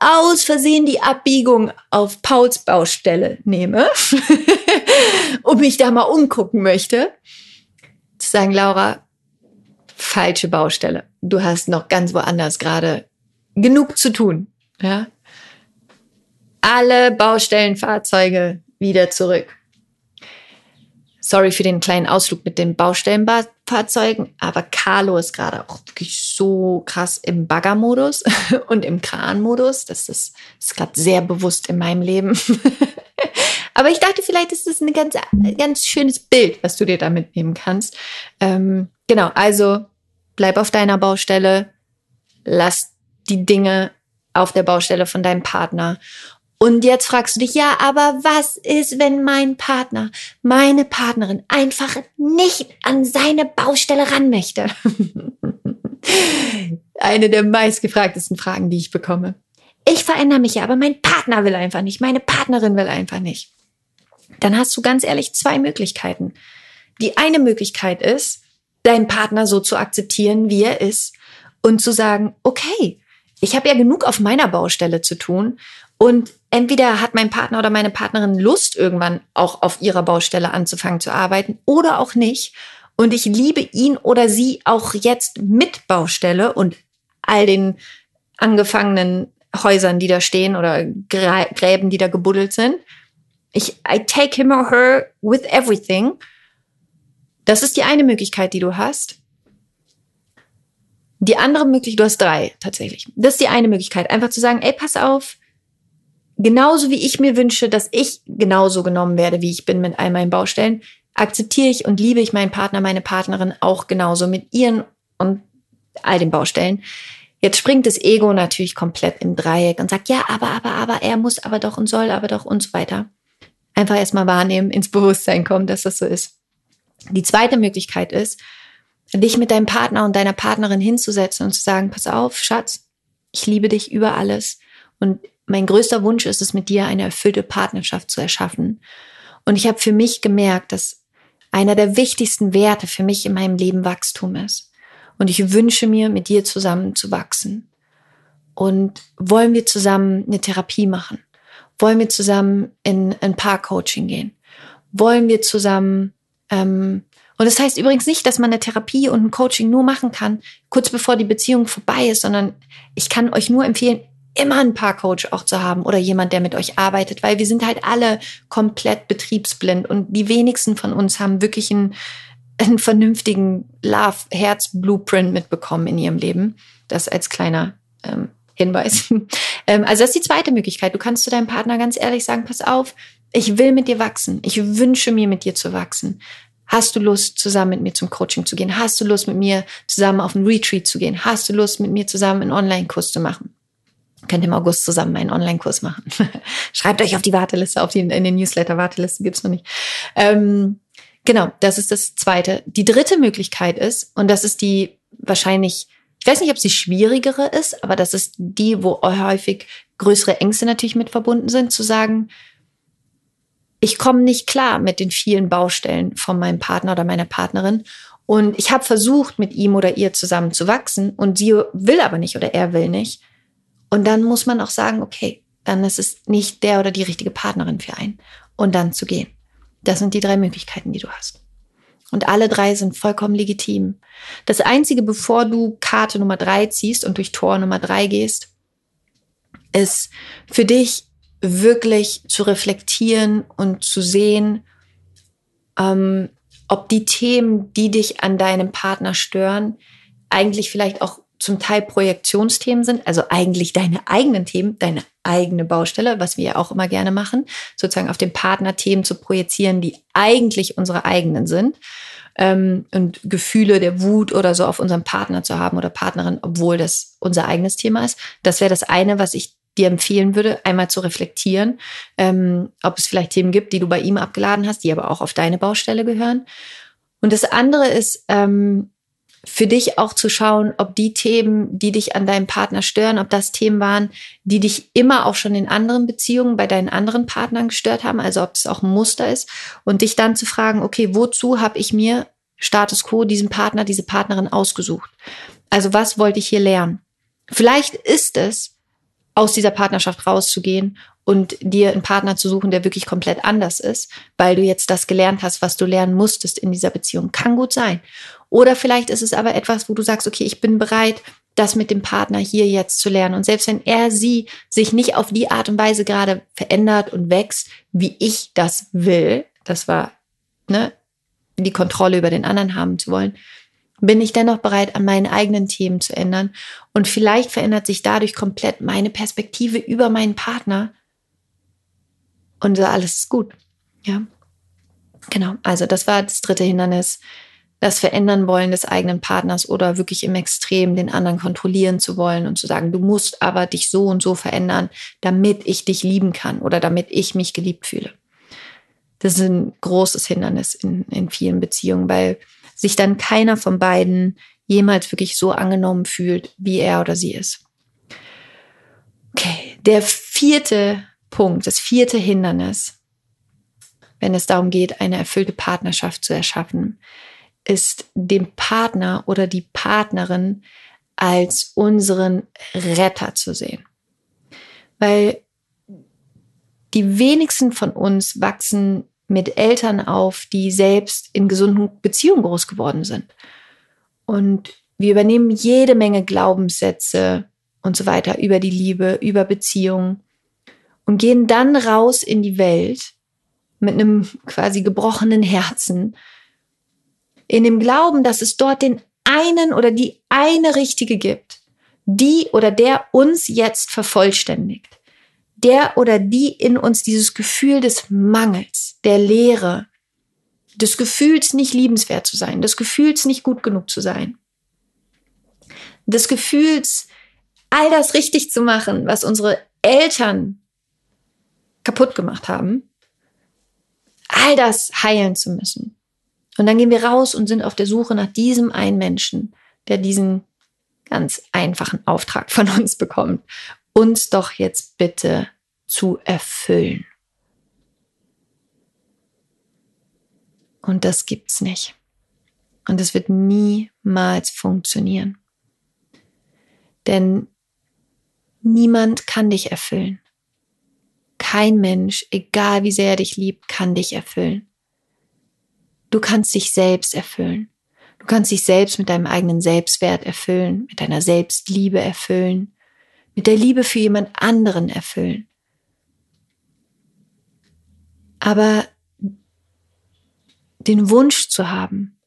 Speaker 1: aus Versehen die Abbiegung auf Pauls Baustelle nehme *laughs* und mich da mal umgucken möchte, zu sagen, Laura, falsche Baustelle. Du hast noch ganz woanders gerade genug zu tun. Ja? Alle Baustellenfahrzeuge wieder zurück. Sorry für den kleinen Ausflug mit den Baustellenfahrzeugen, aber Carlo ist gerade auch wirklich so krass im Baggermodus *laughs* und im Kranmodus. Das ist, ist gerade sehr bewusst in meinem Leben. *laughs* aber ich dachte, vielleicht ist das ein ganz, ganz schönes Bild, was du dir da mitnehmen kannst. Ähm, genau, also bleib auf deiner Baustelle, lass die Dinge auf der Baustelle von deinem Partner und jetzt fragst du dich, ja, aber was ist, wenn mein Partner, meine Partnerin einfach nicht an seine Baustelle ran möchte? *laughs* Eine der meistgefragtesten Fragen, die ich bekomme. Ich verändere mich ja, aber mein Partner will einfach nicht, meine Partnerin will einfach nicht. Dann hast du ganz ehrlich zwei Möglichkeiten. Die eine Möglichkeit ist, deinen Partner so zu akzeptieren, wie er ist und zu sagen, okay, ich habe ja genug auf meiner Baustelle zu tun und entweder hat mein Partner oder meine Partnerin Lust, irgendwann auch auf ihrer Baustelle anzufangen zu arbeiten oder auch nicht. Und ich liebe ihn oder sie auch jetzt mit Baustelle und all den angefangenen Häusern, die da stehen oder Gräben, die da gebuddelt sind. Ich, I take him or her with everything. Das ist die eine Möglichkeit, die du hast. Die andere Möglichkeit, du hast drei tatsächlich. Das ist die eine Möglichkeit, einfach zu sagen, ey, pass auf, genauso wie ich mir wünsche, dass ich genauso genommen werde, wie ich bin mit all meinen Baustellen, akzeptiere ich und liebe ich meinen Partner, meine Partnerin auch genauso mit ihren und all den Baustellen. Jetzt springt das Ego natürlich komplett im Dreieck und sagt, ja, aber, aber, aber, er muss aber doch und soll aber doch und so weiter. Einfach erstmal wahrnehmen, ins Bewusstsein kommen, dass das so ist. Die zweite Möglichkeit ist, dich mit deinem Partner und deiner Partnerin hinzusetzen und zu sagen, pass auf, Schatz, ich liebe dich über alles und mein größter Wunsch ist es, mit dir eine erfüllte Partnerschaft zu erschaffen. Und ich habe für mich gemerkt, dass einer der wichtigsten Werte für mich in meinem Leben Wachstum ist. Und ich wünsche mir, mit dir zusammen zu wachsen. Und wollen wir zusammen eine Therapie machen? Wollen wir zusammen in ein Paar-Coaching gehen? Wollen wir zusammen ähm, und das heißt übrigens nicht, dass man eine Therapie und ein Coaching nur machen kann, kurz bevor die Beziehung vorbei ist, sondern ich kann euch nur empfehlen, immer ein Paar-Coach auch zu haben oder jemand, der mit euch arbeitet, weil wir sind halt alle komplett betriebsblind und die wenigsten von uns haben wirklich einen, einen vernünftigen Love-Herz-Blueprint mitbekommen in ihrem Leben. Das als kleiner ähm, Hinweis. *laughs* ähm, also das ist die zweite Möglichkeit. Du kannst zu deinem Partner ganz ehrlich sagen, pass auf, ich will mit dir wachsen. Ich wünsche mir, mit dir zu wachsen. Hast du Lust, zusammen mit mir zum Coaching zu gehen? Hast du Lust, mit mir zusammen auf einen Retreat zu gehen? Hast du Lust, mit mir zusammen einen Online-Kurs zu machen? Könnt im August zusammen einen Online-Kurs machen. *laughs* Schreibt euch auf die Warteliste, auf die, in den Newsletter-Wartelisten gibt's noch nicht. Ähm, genau, das ist das Zweite. Die dritte Möglichkeit ist, und das ist die wahrscheinlich, ich weiß nicht, ob sie schwierigere ist, aber das ist die, wo häufig größere Ängste natürlich mit verbunden sind, zu sagen, ich komme nicht klar mit den vielen Baustellen von meinem Partner oder meiner Partnerin. Und ich habe versucht, mit ihm oder ihr zusammen zu wachsen und sie will aber nicht oder er will nicht. Und dann muss man auch sagen, okay, dann ist es nicht der oder die richtige Partnerin für einen. Und dann zu gehen. Das sind die drei Möglichkeiten, die du hast. Und alle drei sind vollkommen legitim. Das Einzige, bevor du Karte Nummer drei ziehst und durch Tor Nummer drei gehst, ist für dich wirklich zu reflektieren und zu sehen, ähm, ob die Themen, die dich an deinem Partner stören, eigentlich vielleicht auch zum Teil Projektionsthemen sind, also eigentlich deine eigenen Themen, deine eigene Baustelle, was wir ja auch immer gerne machen, sozusagen auf den Partner Themen zu projizieren, die eigentlich unsere eigenen sind ähm, und Gefühle der Wut oder so auf unseren Partner zu haben oder Partnerin, obwohl das unser eigenes Thema ist. Das wäre das eine, was ich dir empfehlen würde, einmal zu reflektieren, ähm, ob es vielleicht Themen gibt, die du bei ihm abgeladen hast, die aber auch auf deine Baustelle gehören. Und das andere ist, ähm, für dich auch zu schauen, ob die Themen, die dich an deinem Partner stören, ob das Themen waren, die dich immer auch schon in anderen Beziehungen bei deinen anderen Partnern gestört haben, also ob es auch ein Muster ist und dich dann zu fragen, okay, wozu habe ich mir Status quo diesen Partner, diese Partnerin ausgesucht? Also was wollte ich hier lernen? Vielleicht ist es, aus dieser Partnerschaft rauszugehen und dir einen Partner zu suchen, der wirklich komplett anders ist, weil du jetzt das gelernt hast, was du lernen musstest in dieser Beziehung. Kann gut sein. Oder vielleicht ist es aber etwas, wo du sagst, okay, ich bin bereit, das mit dem Partner hier jetzt zu lernen. Und selbst wenn er sie sich nicht auf die Art und Weise gerade verändert und wächst, wie ich das will, das war ne, die Kontrolle über den anderen haben zu wollen, bin ich dennoch bereit, an meinen eigenen Themen zu ändern. Und vielleicht verändert sich dadurch komplett meine Perspektive über meinen Partner. Und alles ist gut. Ja. Genau. Also das war das dritte Hindernis. Das Verändern wollen des eigenen Partners oder wirklich im Extrem den anderen kontrollieren zu wollen und zu sagen, du musst aber dich so und so verändern, damit ich dich lieben kann oder damit ich mich geliebt fühle. Das ist ein großes Hindernis in, in vielen Beziehungen, weil sich dann keiner von beiden jemals wirklich so angenommen fühlt, wie er oder sie ist. Okay, der vierte Punkt, das vierte Hindernis, wenn es darum geht, eine erfüllte Partnerschaft zu erschaffen, ist den Partner oder die Partnerin als unseren Retter zu sehen. Weil die wenigsten von uns wachsen mit Eltern auf, die selbst in gesunden Beziehungen groß geworden sind. Und wir übernehmen jede Menge Glaubenssätze und so weiter über die Liebe, über Beziehungen und gehen dann raus in die Welt mit einem quasi gebrochenen Herzen, in dem Glauben, dass es dort den einen oder die eine Richtige gibt, die oder der uns jetzt vervollständigt der oder die in uns dieses Gefühl des Mangels, der Leere, des Gefühls nicht liebenswert zu sein, des Gefühls nicht gut genug zu sein, des Gefühls, all das richtig zu machen, was unsere Eltern kaputt gemacht haben, all das heilen zu müssen. Und dann gehen wir raus und sind auf der Suche nach diesem einen Menschen, der diesen ganz einfachen Auftrag von uns bekommt uns doch jetzt bitte zu erfüllen. Und das gibt's nicht. Und es wird niemals funktionieren. Denn niemand kann dich erfüllen. Kein Mensch, egal wie sehr er dich liebt, kann dich erfüllen. Du kannst dich selbst erfüllen. Du kannst dich selbst mit deinem eigenen Selbstwert erfüllen, mit deiner Selbstliebe erfüllen, mit der Liebe für jemand anderen erfüllen. Aber den Wunsch zu haben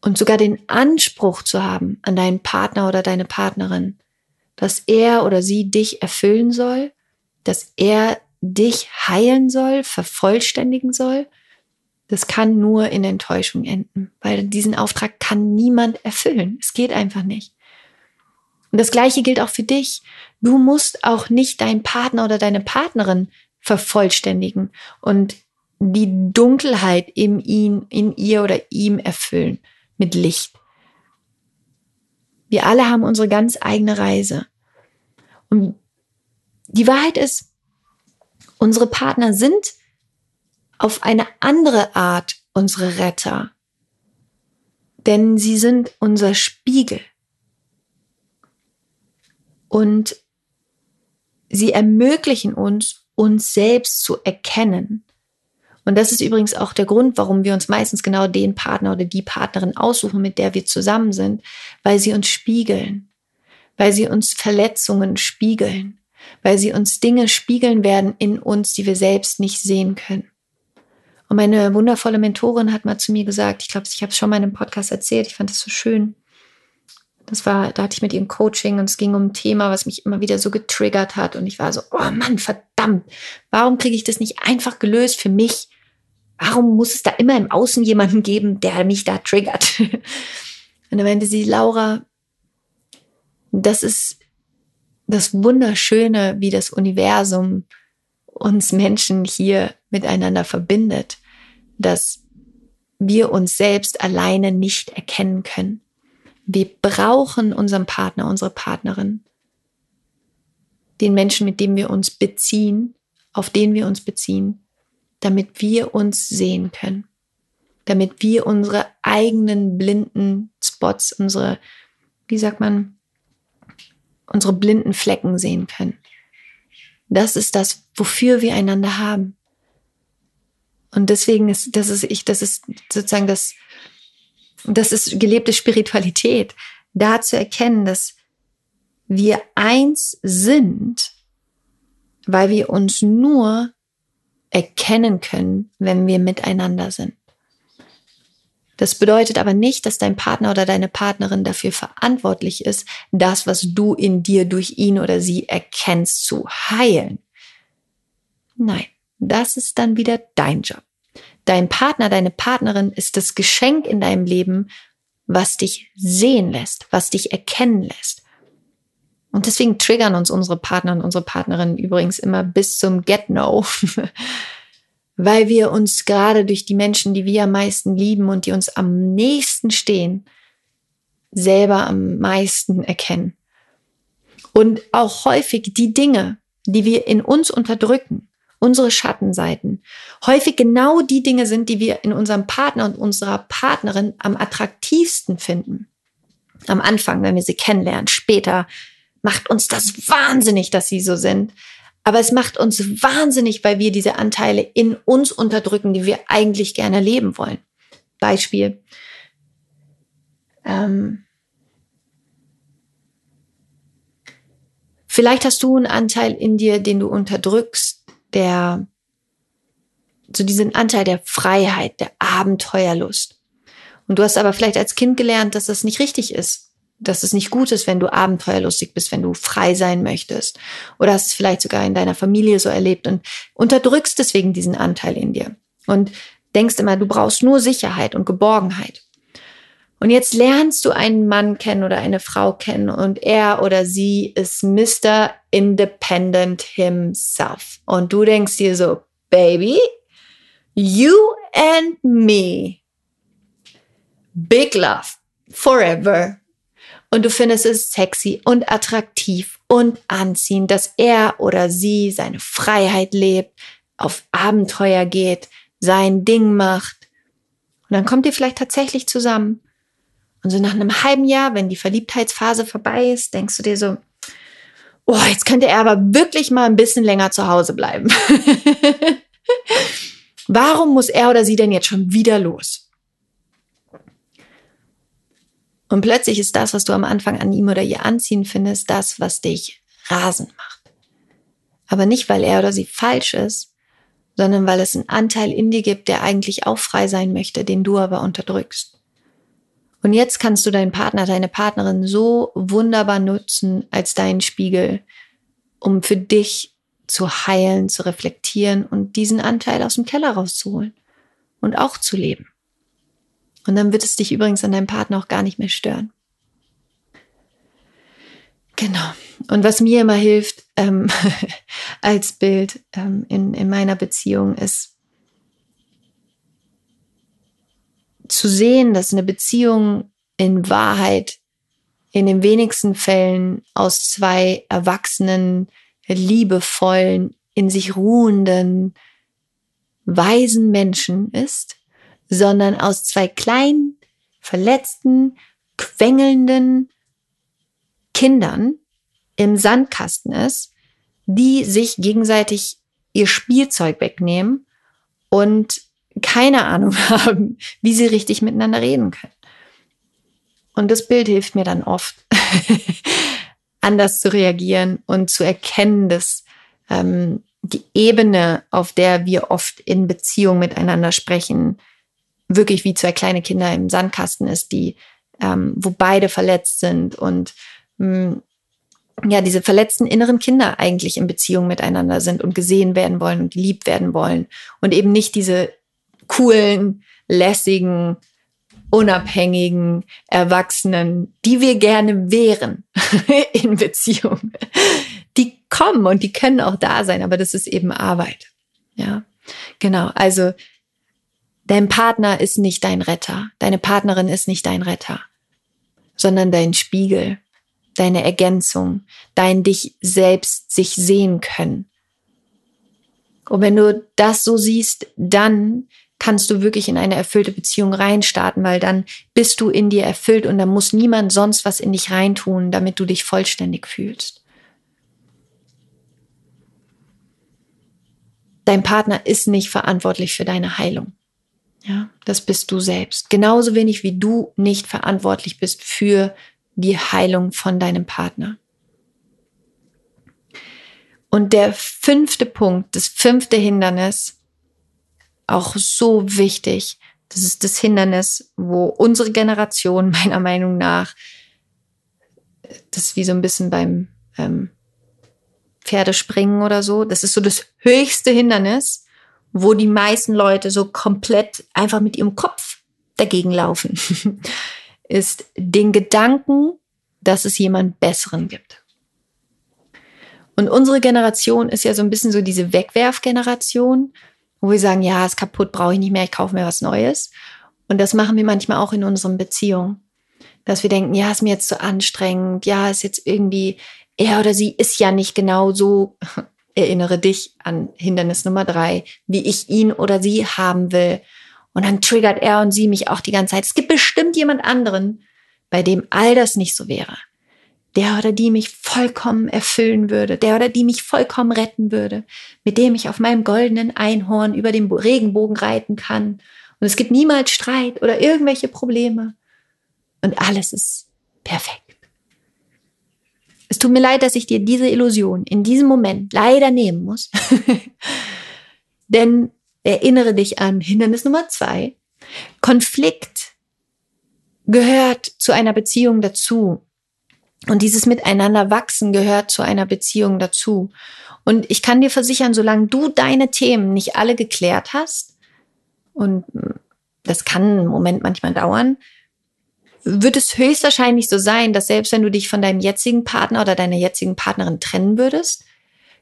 Speaker 1: und sogar den Anspruch zu haben an deinen Partner oder deine Partnerin, dass er oder sie dich erfüllen soll, dass er dich heilen soll, vervollständigen soll, das kann nur in Enttäuschung enden, weil diesen Auftrag kann niemand erfüllen. Es geht einfach nicht. Und das Gleiche gilt auch für dich. Du musst auch nicht deinen Partner oder deine Partnerin vervollständigen und die Dunkelheit in ihn, in ihr oder ihm erfüllen mit Licht. Wir alle haben unsere ganz eigene Reise. Und die Wahrheit ist, unsere Partner sind auf eine andere Art unsere Retter. Denn sie sind unser Spiegel. Und sie ermöglichen uns, uns selbst zu erkennen. Und das ist übrigens auch der Grund, warum wir uns meistens genau den Partner oder die Partnerin aussuchen, mit der wir zusammen sind, weil sie uns spiegeln, weil sie uns Verletzungen spiegeln, weil sie uns Dinge spiegeln werden in uns, die wir selbst nicht sehen können. Und meine wundervolle Mentorin hat mal zu mir gesagt, ich glaube, ich habe es schon mal in einem Podcast erzählt, ich fand das so schön. Das war, da hatte ich mit ihr ein Coaching und es ging um ein Thema, was mich immer wieder so getriggert hat. Und ich war so, oh Mann, verdammt, warum kriege ich das nicht einfach gelöst für mich? Warum muss es da immer im Außen jemanden geben, der mich da triggert? *laughs* Und dann meinte sie, Laura, das ist das Wunderschöne, wie das Universum uns Menschen hier miteinander verbindet, dass wir uns selbst alleine nicht erkennen können. Wir brauchen unseren Partner, unsere Partnerin, den Menschen, mit dem wir uns beziehen, auf den wir uns beziehen, damit wir uns sehen können, damit wir unsere eigenen blinden Spots, unsere, wie sagt man, unsere blinden Flecken sehen können. Das ist das, wofür wir einander haben. Und deswegen ist, das ist ich, das ist sozusagen das, das ist gelebte Spiritualität, da zu erkennen, dass wir eins sind, weil wir uns nur erkennen können, wenn wir miteinander sind. Das bedeutet aber nicht, dass dein Partner oder deine Partnerin dafür verantwortlich ist, das, was du in dir durch ihn oder sie erkennst, zu heilen. Nein, das ist dann wieder dein Job. Dein Partner, deine Partnerin ist das Geschenk in deinem Leben, was dich sehen lässt, was dich erkennen lässt. Und deswegen triggern uns unsere Partner und unsere Partnerinnen übrigens immer bis zum Get-No, *laughs* weil wir uns gerade durch die Menschen, die wir am meisten lieben und die uns am nächsten stehen, selber am meisten erkennen. Und auch häufig die Dinge, die wir in uns unterdrücken, unsere Schattenseiten, häufig genau die Dinge sind, die wir in unserem Partner und unserer Partnerin am attraktivsten finden. Am Anfang, wenn wir sie kennenlernen, später macht uns das wahnsinnig, dass sie so sind. Aber es macht uns wahnsinnig, weil wir diese Anteile in uns unterdrücken, die wir eigentlich gerne leben wollen. Beispiel. Ähm, vielleicht hast du einen Anteil in dir, den du unterdrückst, der so diesen Anteil der Freiheit, der Abenteuerlust. Und du hast aber vielleicht als Kind gelernt, dass das nicht richtig ist dass es nicht gut ist, wenn du abenteuerlustig bist, wenn du frei sein möchtest. Oder hast es vielleicht sogar in deiner Familie so erlebt und unterdrückst deswegen diesen Anteil in dir. Und denkst immer, du brauchst nur Sicherheit und Geborgenheit. Und jetzt lernst du einen Mann kennen oder eine Frau kennen und er oder sie ist Mr. Independent himself. Und du denkst dir so, Baby, you and me. Big love. Forever und du findest es sexy und attraktiv und anziehend, dass er oder sie seine Freiheit lebt, auf Abenteuer geht, sein Ding macht. Und dann kommt ihr vielleicht tatsächlich zusammen. Und so nach einem halben Jahr, wenn die Verliebtheitsphase vorbei ist, denkst du dir so, oh, jetzt könnte er aber wirklich mal ein bisschen länger zu Hause bleiben. *laughs* Warum muss er oder sie denn jetzt schon wieder los? Und plötzlich ist das, was du am Anfang an ihm oder ihr anziehen findest, das, was dich rasend macht. Aber nicht, weil er oder sie falsch ist, sondern weil es einen Anteil in dir gibt, der eigentlich auch frei sein möchte, den du aber unterdrückst. Und jetzt kannst du deinen Partner, deine Partnerin so wunderbar nutzen als deinen Spiegel, um für dich zu heilen, zu reflektieren und diesen Anteil aus dem Keller rauszuholen und auch zu leben. Und dann wird es dich übrigens an deinem Partner auch gar nicht mehr stören. Genau. Und was mir immer hilft ähm, *laughs* als Bild ähm, in, in meiner Beziehung ist zu sehen, dass eine Beziehung in Wahrheit in den wenigsten Fällen aus zwei erwachsenen, liebevollen, in sich ruhenden, weisen Menschen ist, sondern aus zwei kleinen, verletzten, quengelnden Kindern im Sandkasten ist, die sich gegenseitig ihr Spielzeug wegnehmen und keine Ahnung *laughs* haben, wie sie richtig miteinander reden können. Und das Bild hilft mir dann oft, *laughs* anders zu reagieren und zu erkennen, dass ähm, die Ebene, auf der wir oft in Beziehung miteinander sprechen, wirklich wie zwei kleine Kinder im Sandkasten ist, die, ähm, wo beide verletzt sind und mh, mm, ja, diese verletzten inneren Kinder eigentlich in Beziehung miteinander sind und gesehen werden wollen und geliebt werden wollen und eben nicht diese coolen, lässigen, unabhängigen Erwachsenen, die wir gerne wären *laughs* in Beziehung. Die kommen und die können auch da sein, aber das ist eben Arbeit. Ja, genau. Also dein Partner ist nicht dein Retter, deine Partnerin ist nicht dein Retter, sondern dein Spiegel, deine Ergänzung, dein dich selbst sich sehen können. Und wenn du das so siehst, dann kannst du wirklich in eine erfüllte Beziehung reinstarten, weil dann bist du in dir erfüllt und dann muss niemand sonst was in dich reintun, damit du dich vollständig fühlst. Dein Partner ist nicht verantwortlich für deine Heilung. Ja, das bist du selbst. Genauso wenig wie du nicht verantwortlich bist für die Heilung von deinem Partner. Und der fünfte Punkt, das fünfte Hindernis, auch so wichtig. Das ist das Hindernis, wo unsere Generation *laughs* meiner Meinung nach, das ist wie so ein bisschen beim ähm, Pferdespringen oder so, das ist so das höchste Hindernis, wo die meisten Leute so komplett einfach mit ihrem Kopf dagegen laufen, *laughs* ist den Gedanken, dass es jemand Besseren gibt. Und unsere Generation ist ja so ein bisschen so diese Wegwerfgeneration, wo wir sagen, ja, ist kaputt, brauche ich nicht mehr, ich kaufe mir was Neues. Und das machen wir manchmal auch in unseren Beziehungen. Dass wir denken, ja, ist mir jetzt zu so anstrengend, ja, ist jetzt irgendwie, er oder sie ist ja nicht genau so, erinnere dich an Hindernis Nummer drei, wie ich ihn oder sie haben will. Und dann triggert er und sie mich auch die ganze Zeit. Es gibt bestimmt jemand anderen, bei dem all das nicht so wäre der oder die mich vollkommen erfüllen würde, der oder die mich vollkommen retten würde, mit dem ich auf meinem goldenen Einhorn über den Regenbogen reiten kann. Und es gibt niemals Streit oder irgendwelche Probleme. Und alles ist perfekt. Es tut mir leid, dass ich dir diese Illusion in diesem Moment leider nehmen muss. *laughs* Denn erinnere dich an Hindernis Nummer zwei. Konflikt gehört zu einer Beziehung dazu. Und dieses Miteinander wachsen gehört zu einer Beziehung dazu. Und ich kann dir versichern, solange du deine Themen nicht alle geklärt hast, und das kann einen Moment manchmal dauern, wird es höchstwahrscheinlich so sein, dass selbst wenn du dich von deinem jetzigen Partner oder deiner jetzigen Partnerin trennen würdest,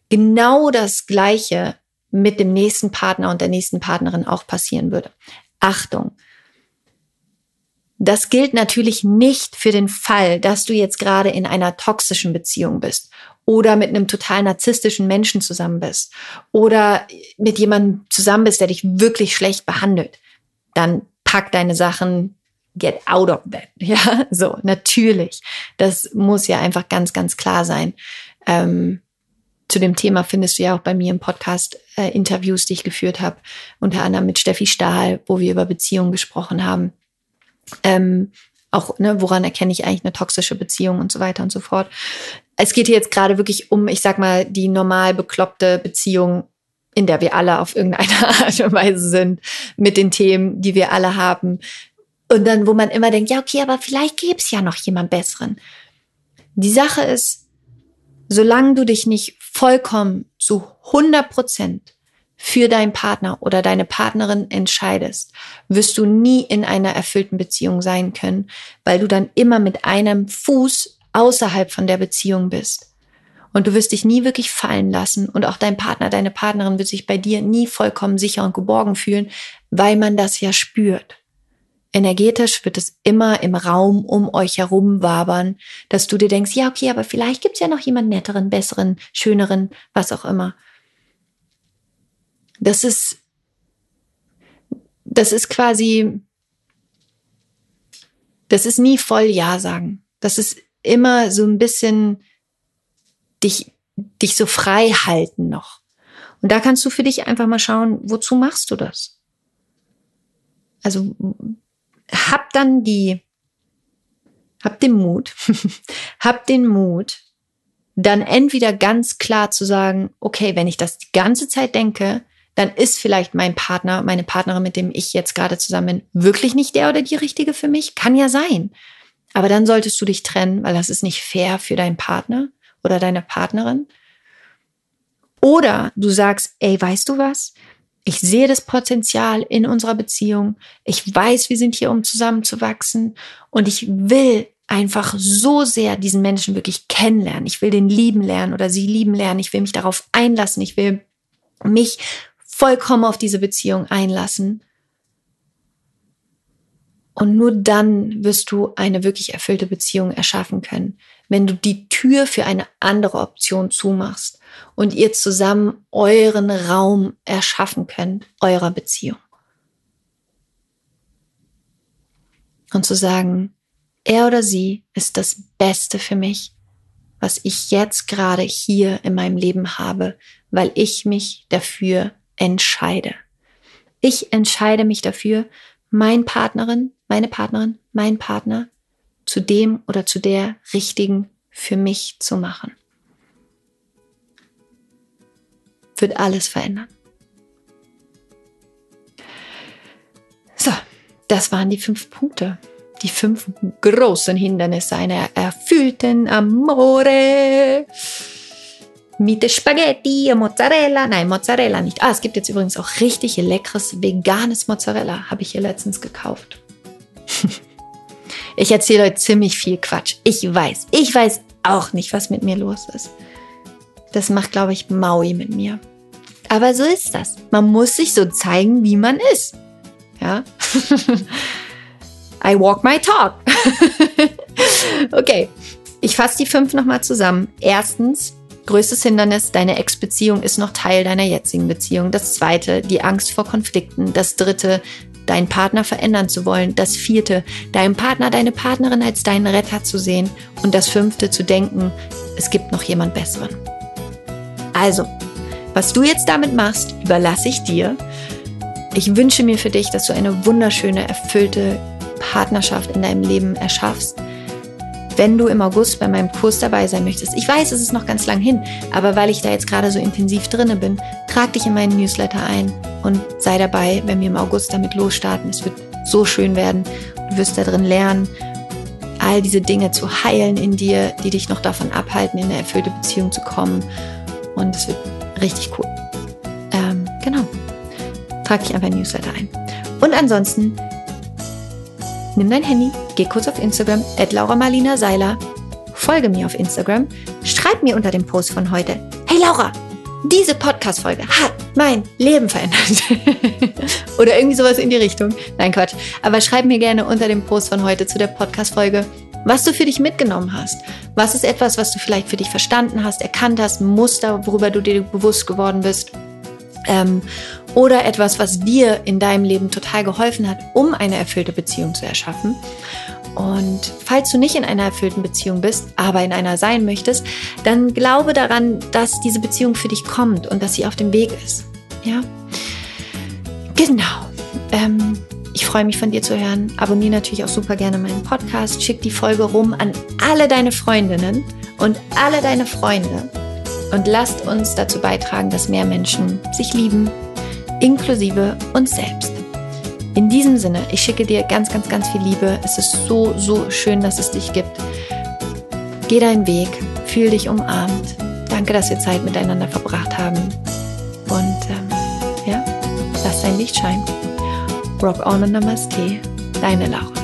Speaker 1: genau das Gleiche mit dem nächsten Partner und der nächsten Partnerin auch passieren würde. Achtung, das gilt natürlich nicht für den Fall, dass du jetzt gerade in einer toxischen Beziehung bist oder mit einem total narzisstischen Menschen zusammen bist oder mit jemandem zusammen bist, der dich wirklich schlecht behandelt. Dann pack deine Sachen, get out of that. *laughs* Ja, so, natürlich. Das muss ja einfach ganz, ganz klar sein. Ähm, zu dem Thema findest du ja auch bei mir im Podcast äh, Interviews, die ich geführt habe, unter anderem mit Steffi Stahl, wo wir über Beziehungen gesprochen haben. Ähm, auch, ne, woran erkenne ich eigentlich eine toxische Beziehung und so weiter und so fort. Es geht hier jetzt gerade wirklich um, ich sag mal, die normal bekloppte Beziehung, in der wir alle auf irgendeine *laughs* Art und Weise sind, mit den Themen, die wir alle haben. Und dann, wo man immer denkt, ja, okay, aber vielleicht gäbe es ja noch jemand Besseren. Die Sache ist, solange du dich nicht vollkommen zu 100 Prozent für deinen Partner oder deine Partnerin entscheidest, wirst du nie in einer erfüllten Beziehung sein können, weil du dann immer mit einem Fuß außerhalb von der Beziehung bist. Und du wirst dich nie wirklich fallen lassen und auch dein Partner, deine Partnerin wird sich bei dir nie vollkommen sicher und geborgen fühlen, weil man das ja spürt. Energetisch wird es immer im Raum um euch herum wabern, dass du dir denkst, ja, okay, aber vielleicht gibt's ja noch jemand netteren, besseren, schöneren, was auch immer. Das ist, das ist quasi, das ist nie voll Ja sagen. Das ist immer so ein bisschen dich, dich so frei halten noch. Und da kannst du für dich einfach mal schauen, wozu machst du das? Also hab dann die, hab den Mut, *laughs* hab den Mut, dann entweder ganz klar zu sagen, okay, wenn ich das die ganze Zeit denke, dann ist vielleicht mein Partner, meine Partnerin, mit dem ich jetzt gerade zusammen bin, wirklich nicht der oder die richtige für mich. Kann ja sein. Aber dann solltest du dich trennen, weil das ist nicht fair für deinen Partner oder deine Partnerin. Oder du sagst, ey, weißt du was? Ich sehe das Potenzial in unserer Beziehung. Ich weiß, wir sind hier, um zusammenzuwachsen. Und ich will einfach so sehr diesen Menschen wirklich kennenlernen. Ich will den lieben lernen oder sie lieben lernen. Ich will mich darauf einlassen. Ich will mich vollkommen auf diese Beziehung einlassen. Und nur dann wirst du eine wirklich erfüllte Beziehung erschaffen können, wenn du die Tür für eine andere Option zumachst und ihr zusammen euren Raum erschaffen könnt, eurer Beziehung. Und zu sagen, er oder sie ist das Beste für mich, was ich jetzt gerade hier in meinem Leben habe, weil ich mich dafür entscheide. Ich entscheide mich dafür, mein Partnerin, meine Partnerin, mein Partner zu dem oder zu der richtigen für mich zu machen. Wird alles verändern. So, das waren die fünf Punkte. Die fünf großen Hindernisse einer erfüllten Amore mit Spaghetti, Mozzarella. Nein, Mozzarella nicht. Ah, es gibt jetzt übrigens auch richtig leckeres veganes Mozzarella. Habe ich hier letztens gekauft. *laughs* ich erzähle heute ziemlich viel Quatsch. Ich weiß. Ich weiß auch nicht, was mit mir los ist. Das macht, glaube ich, Maui mit mir. Aber so ist das. Man muss sich so zeigen, wie man ist. Ja. *laughs* I walk my talk. *laughs* okay. Ich fasse die fünf nochmal zusammen. Erstens, Größtes Hindernis, deine Ex-Beziehung ist noch Teil deiner jetzigen Beziehung. Das zweite, die Angst vor Konflikten. Das dritte, deinen Partner verändern zu wollen. Das vierte, deinen Partner, deine Partnerin als deinen Retter zu sehen. Und das fünfte, zu denken, es gibt noch jemand Besseren. Also, was du jetzt damit machst, überlasse ich dir. Ich wünsche mir für dich, dass du eine wunderschöne, erfüllte Partnerschaft in deinem Leben erschaffst wenn du im August bei meinem Kurs dabei sein möchtest. Ich weiß, es ist noch ganz lang hin, aber weil ich da jetzt gerade so intensiv drinne bin, trag dich in meinen Newsletter ein und sei dabei, wenn wir im August damit losstarten. Es wird so schön werden. Du wirst da drin lernen, all diese Dinge zu heilen in dir, die dich noch davon abhalten, in eine erfüllte Beziehung zu kommen. Und es wird richtig cool. Ähm, genau. Trag dich einfach in Newsletter ein. Und ansonsten Nimm dein Handy, geh kurz auf Instagram, at Laura Marlina Seiler, folge mir auf Instagram, schreib mir unter dem Post von heute, hey Laura, diese Podcast-Folge hat mein Leben verändert. *laughs* Oder irgendwie sowas in die Richtung. Nein, Quatsch. Aber schreib mir gerne unter dem Post von heute zu der Podcast-Folge, was du für dich mitgenommen hast. Was ist etwas, was du vielleicht für dich verstanden hast, erkannt hast, Muster, worüber du dir bewusst geworden bist. Ähm, oder etwas, was dir in deinem Leben total geholfen hat, um eine erfüllte Beziehung zu erschaffen. Und falls du nicht in einer erfüllten Beziehung bist, aber in einer sein möchtest, dann glaube daran, dass diese Beziehung für dich kommt und dass sie auf dem Weg ist. Ja? Genau. Ähm, ich freue mich von dir zu hören. Abonniere natürlich auch super gerne meinen Podcast. Schick die Folge rum an alle deine Freundinnen und alle deine Freunde. Und lasst uns dazu beitragen, dass mehr Menschen sich lieben, inklusive uns selbst. In diesem Sinne, ich schicke dir ganz, ganz, ganz viel Liebe. Es ist so, so schön, dass es dich gibt. Geh deinen Weg, fühl dich umarmt. Danke, dass wir Zeit miteinander verbracht haben. Und ähm, ja, lass dein Licht scheinen. Rock on und Namaste, deine Laura.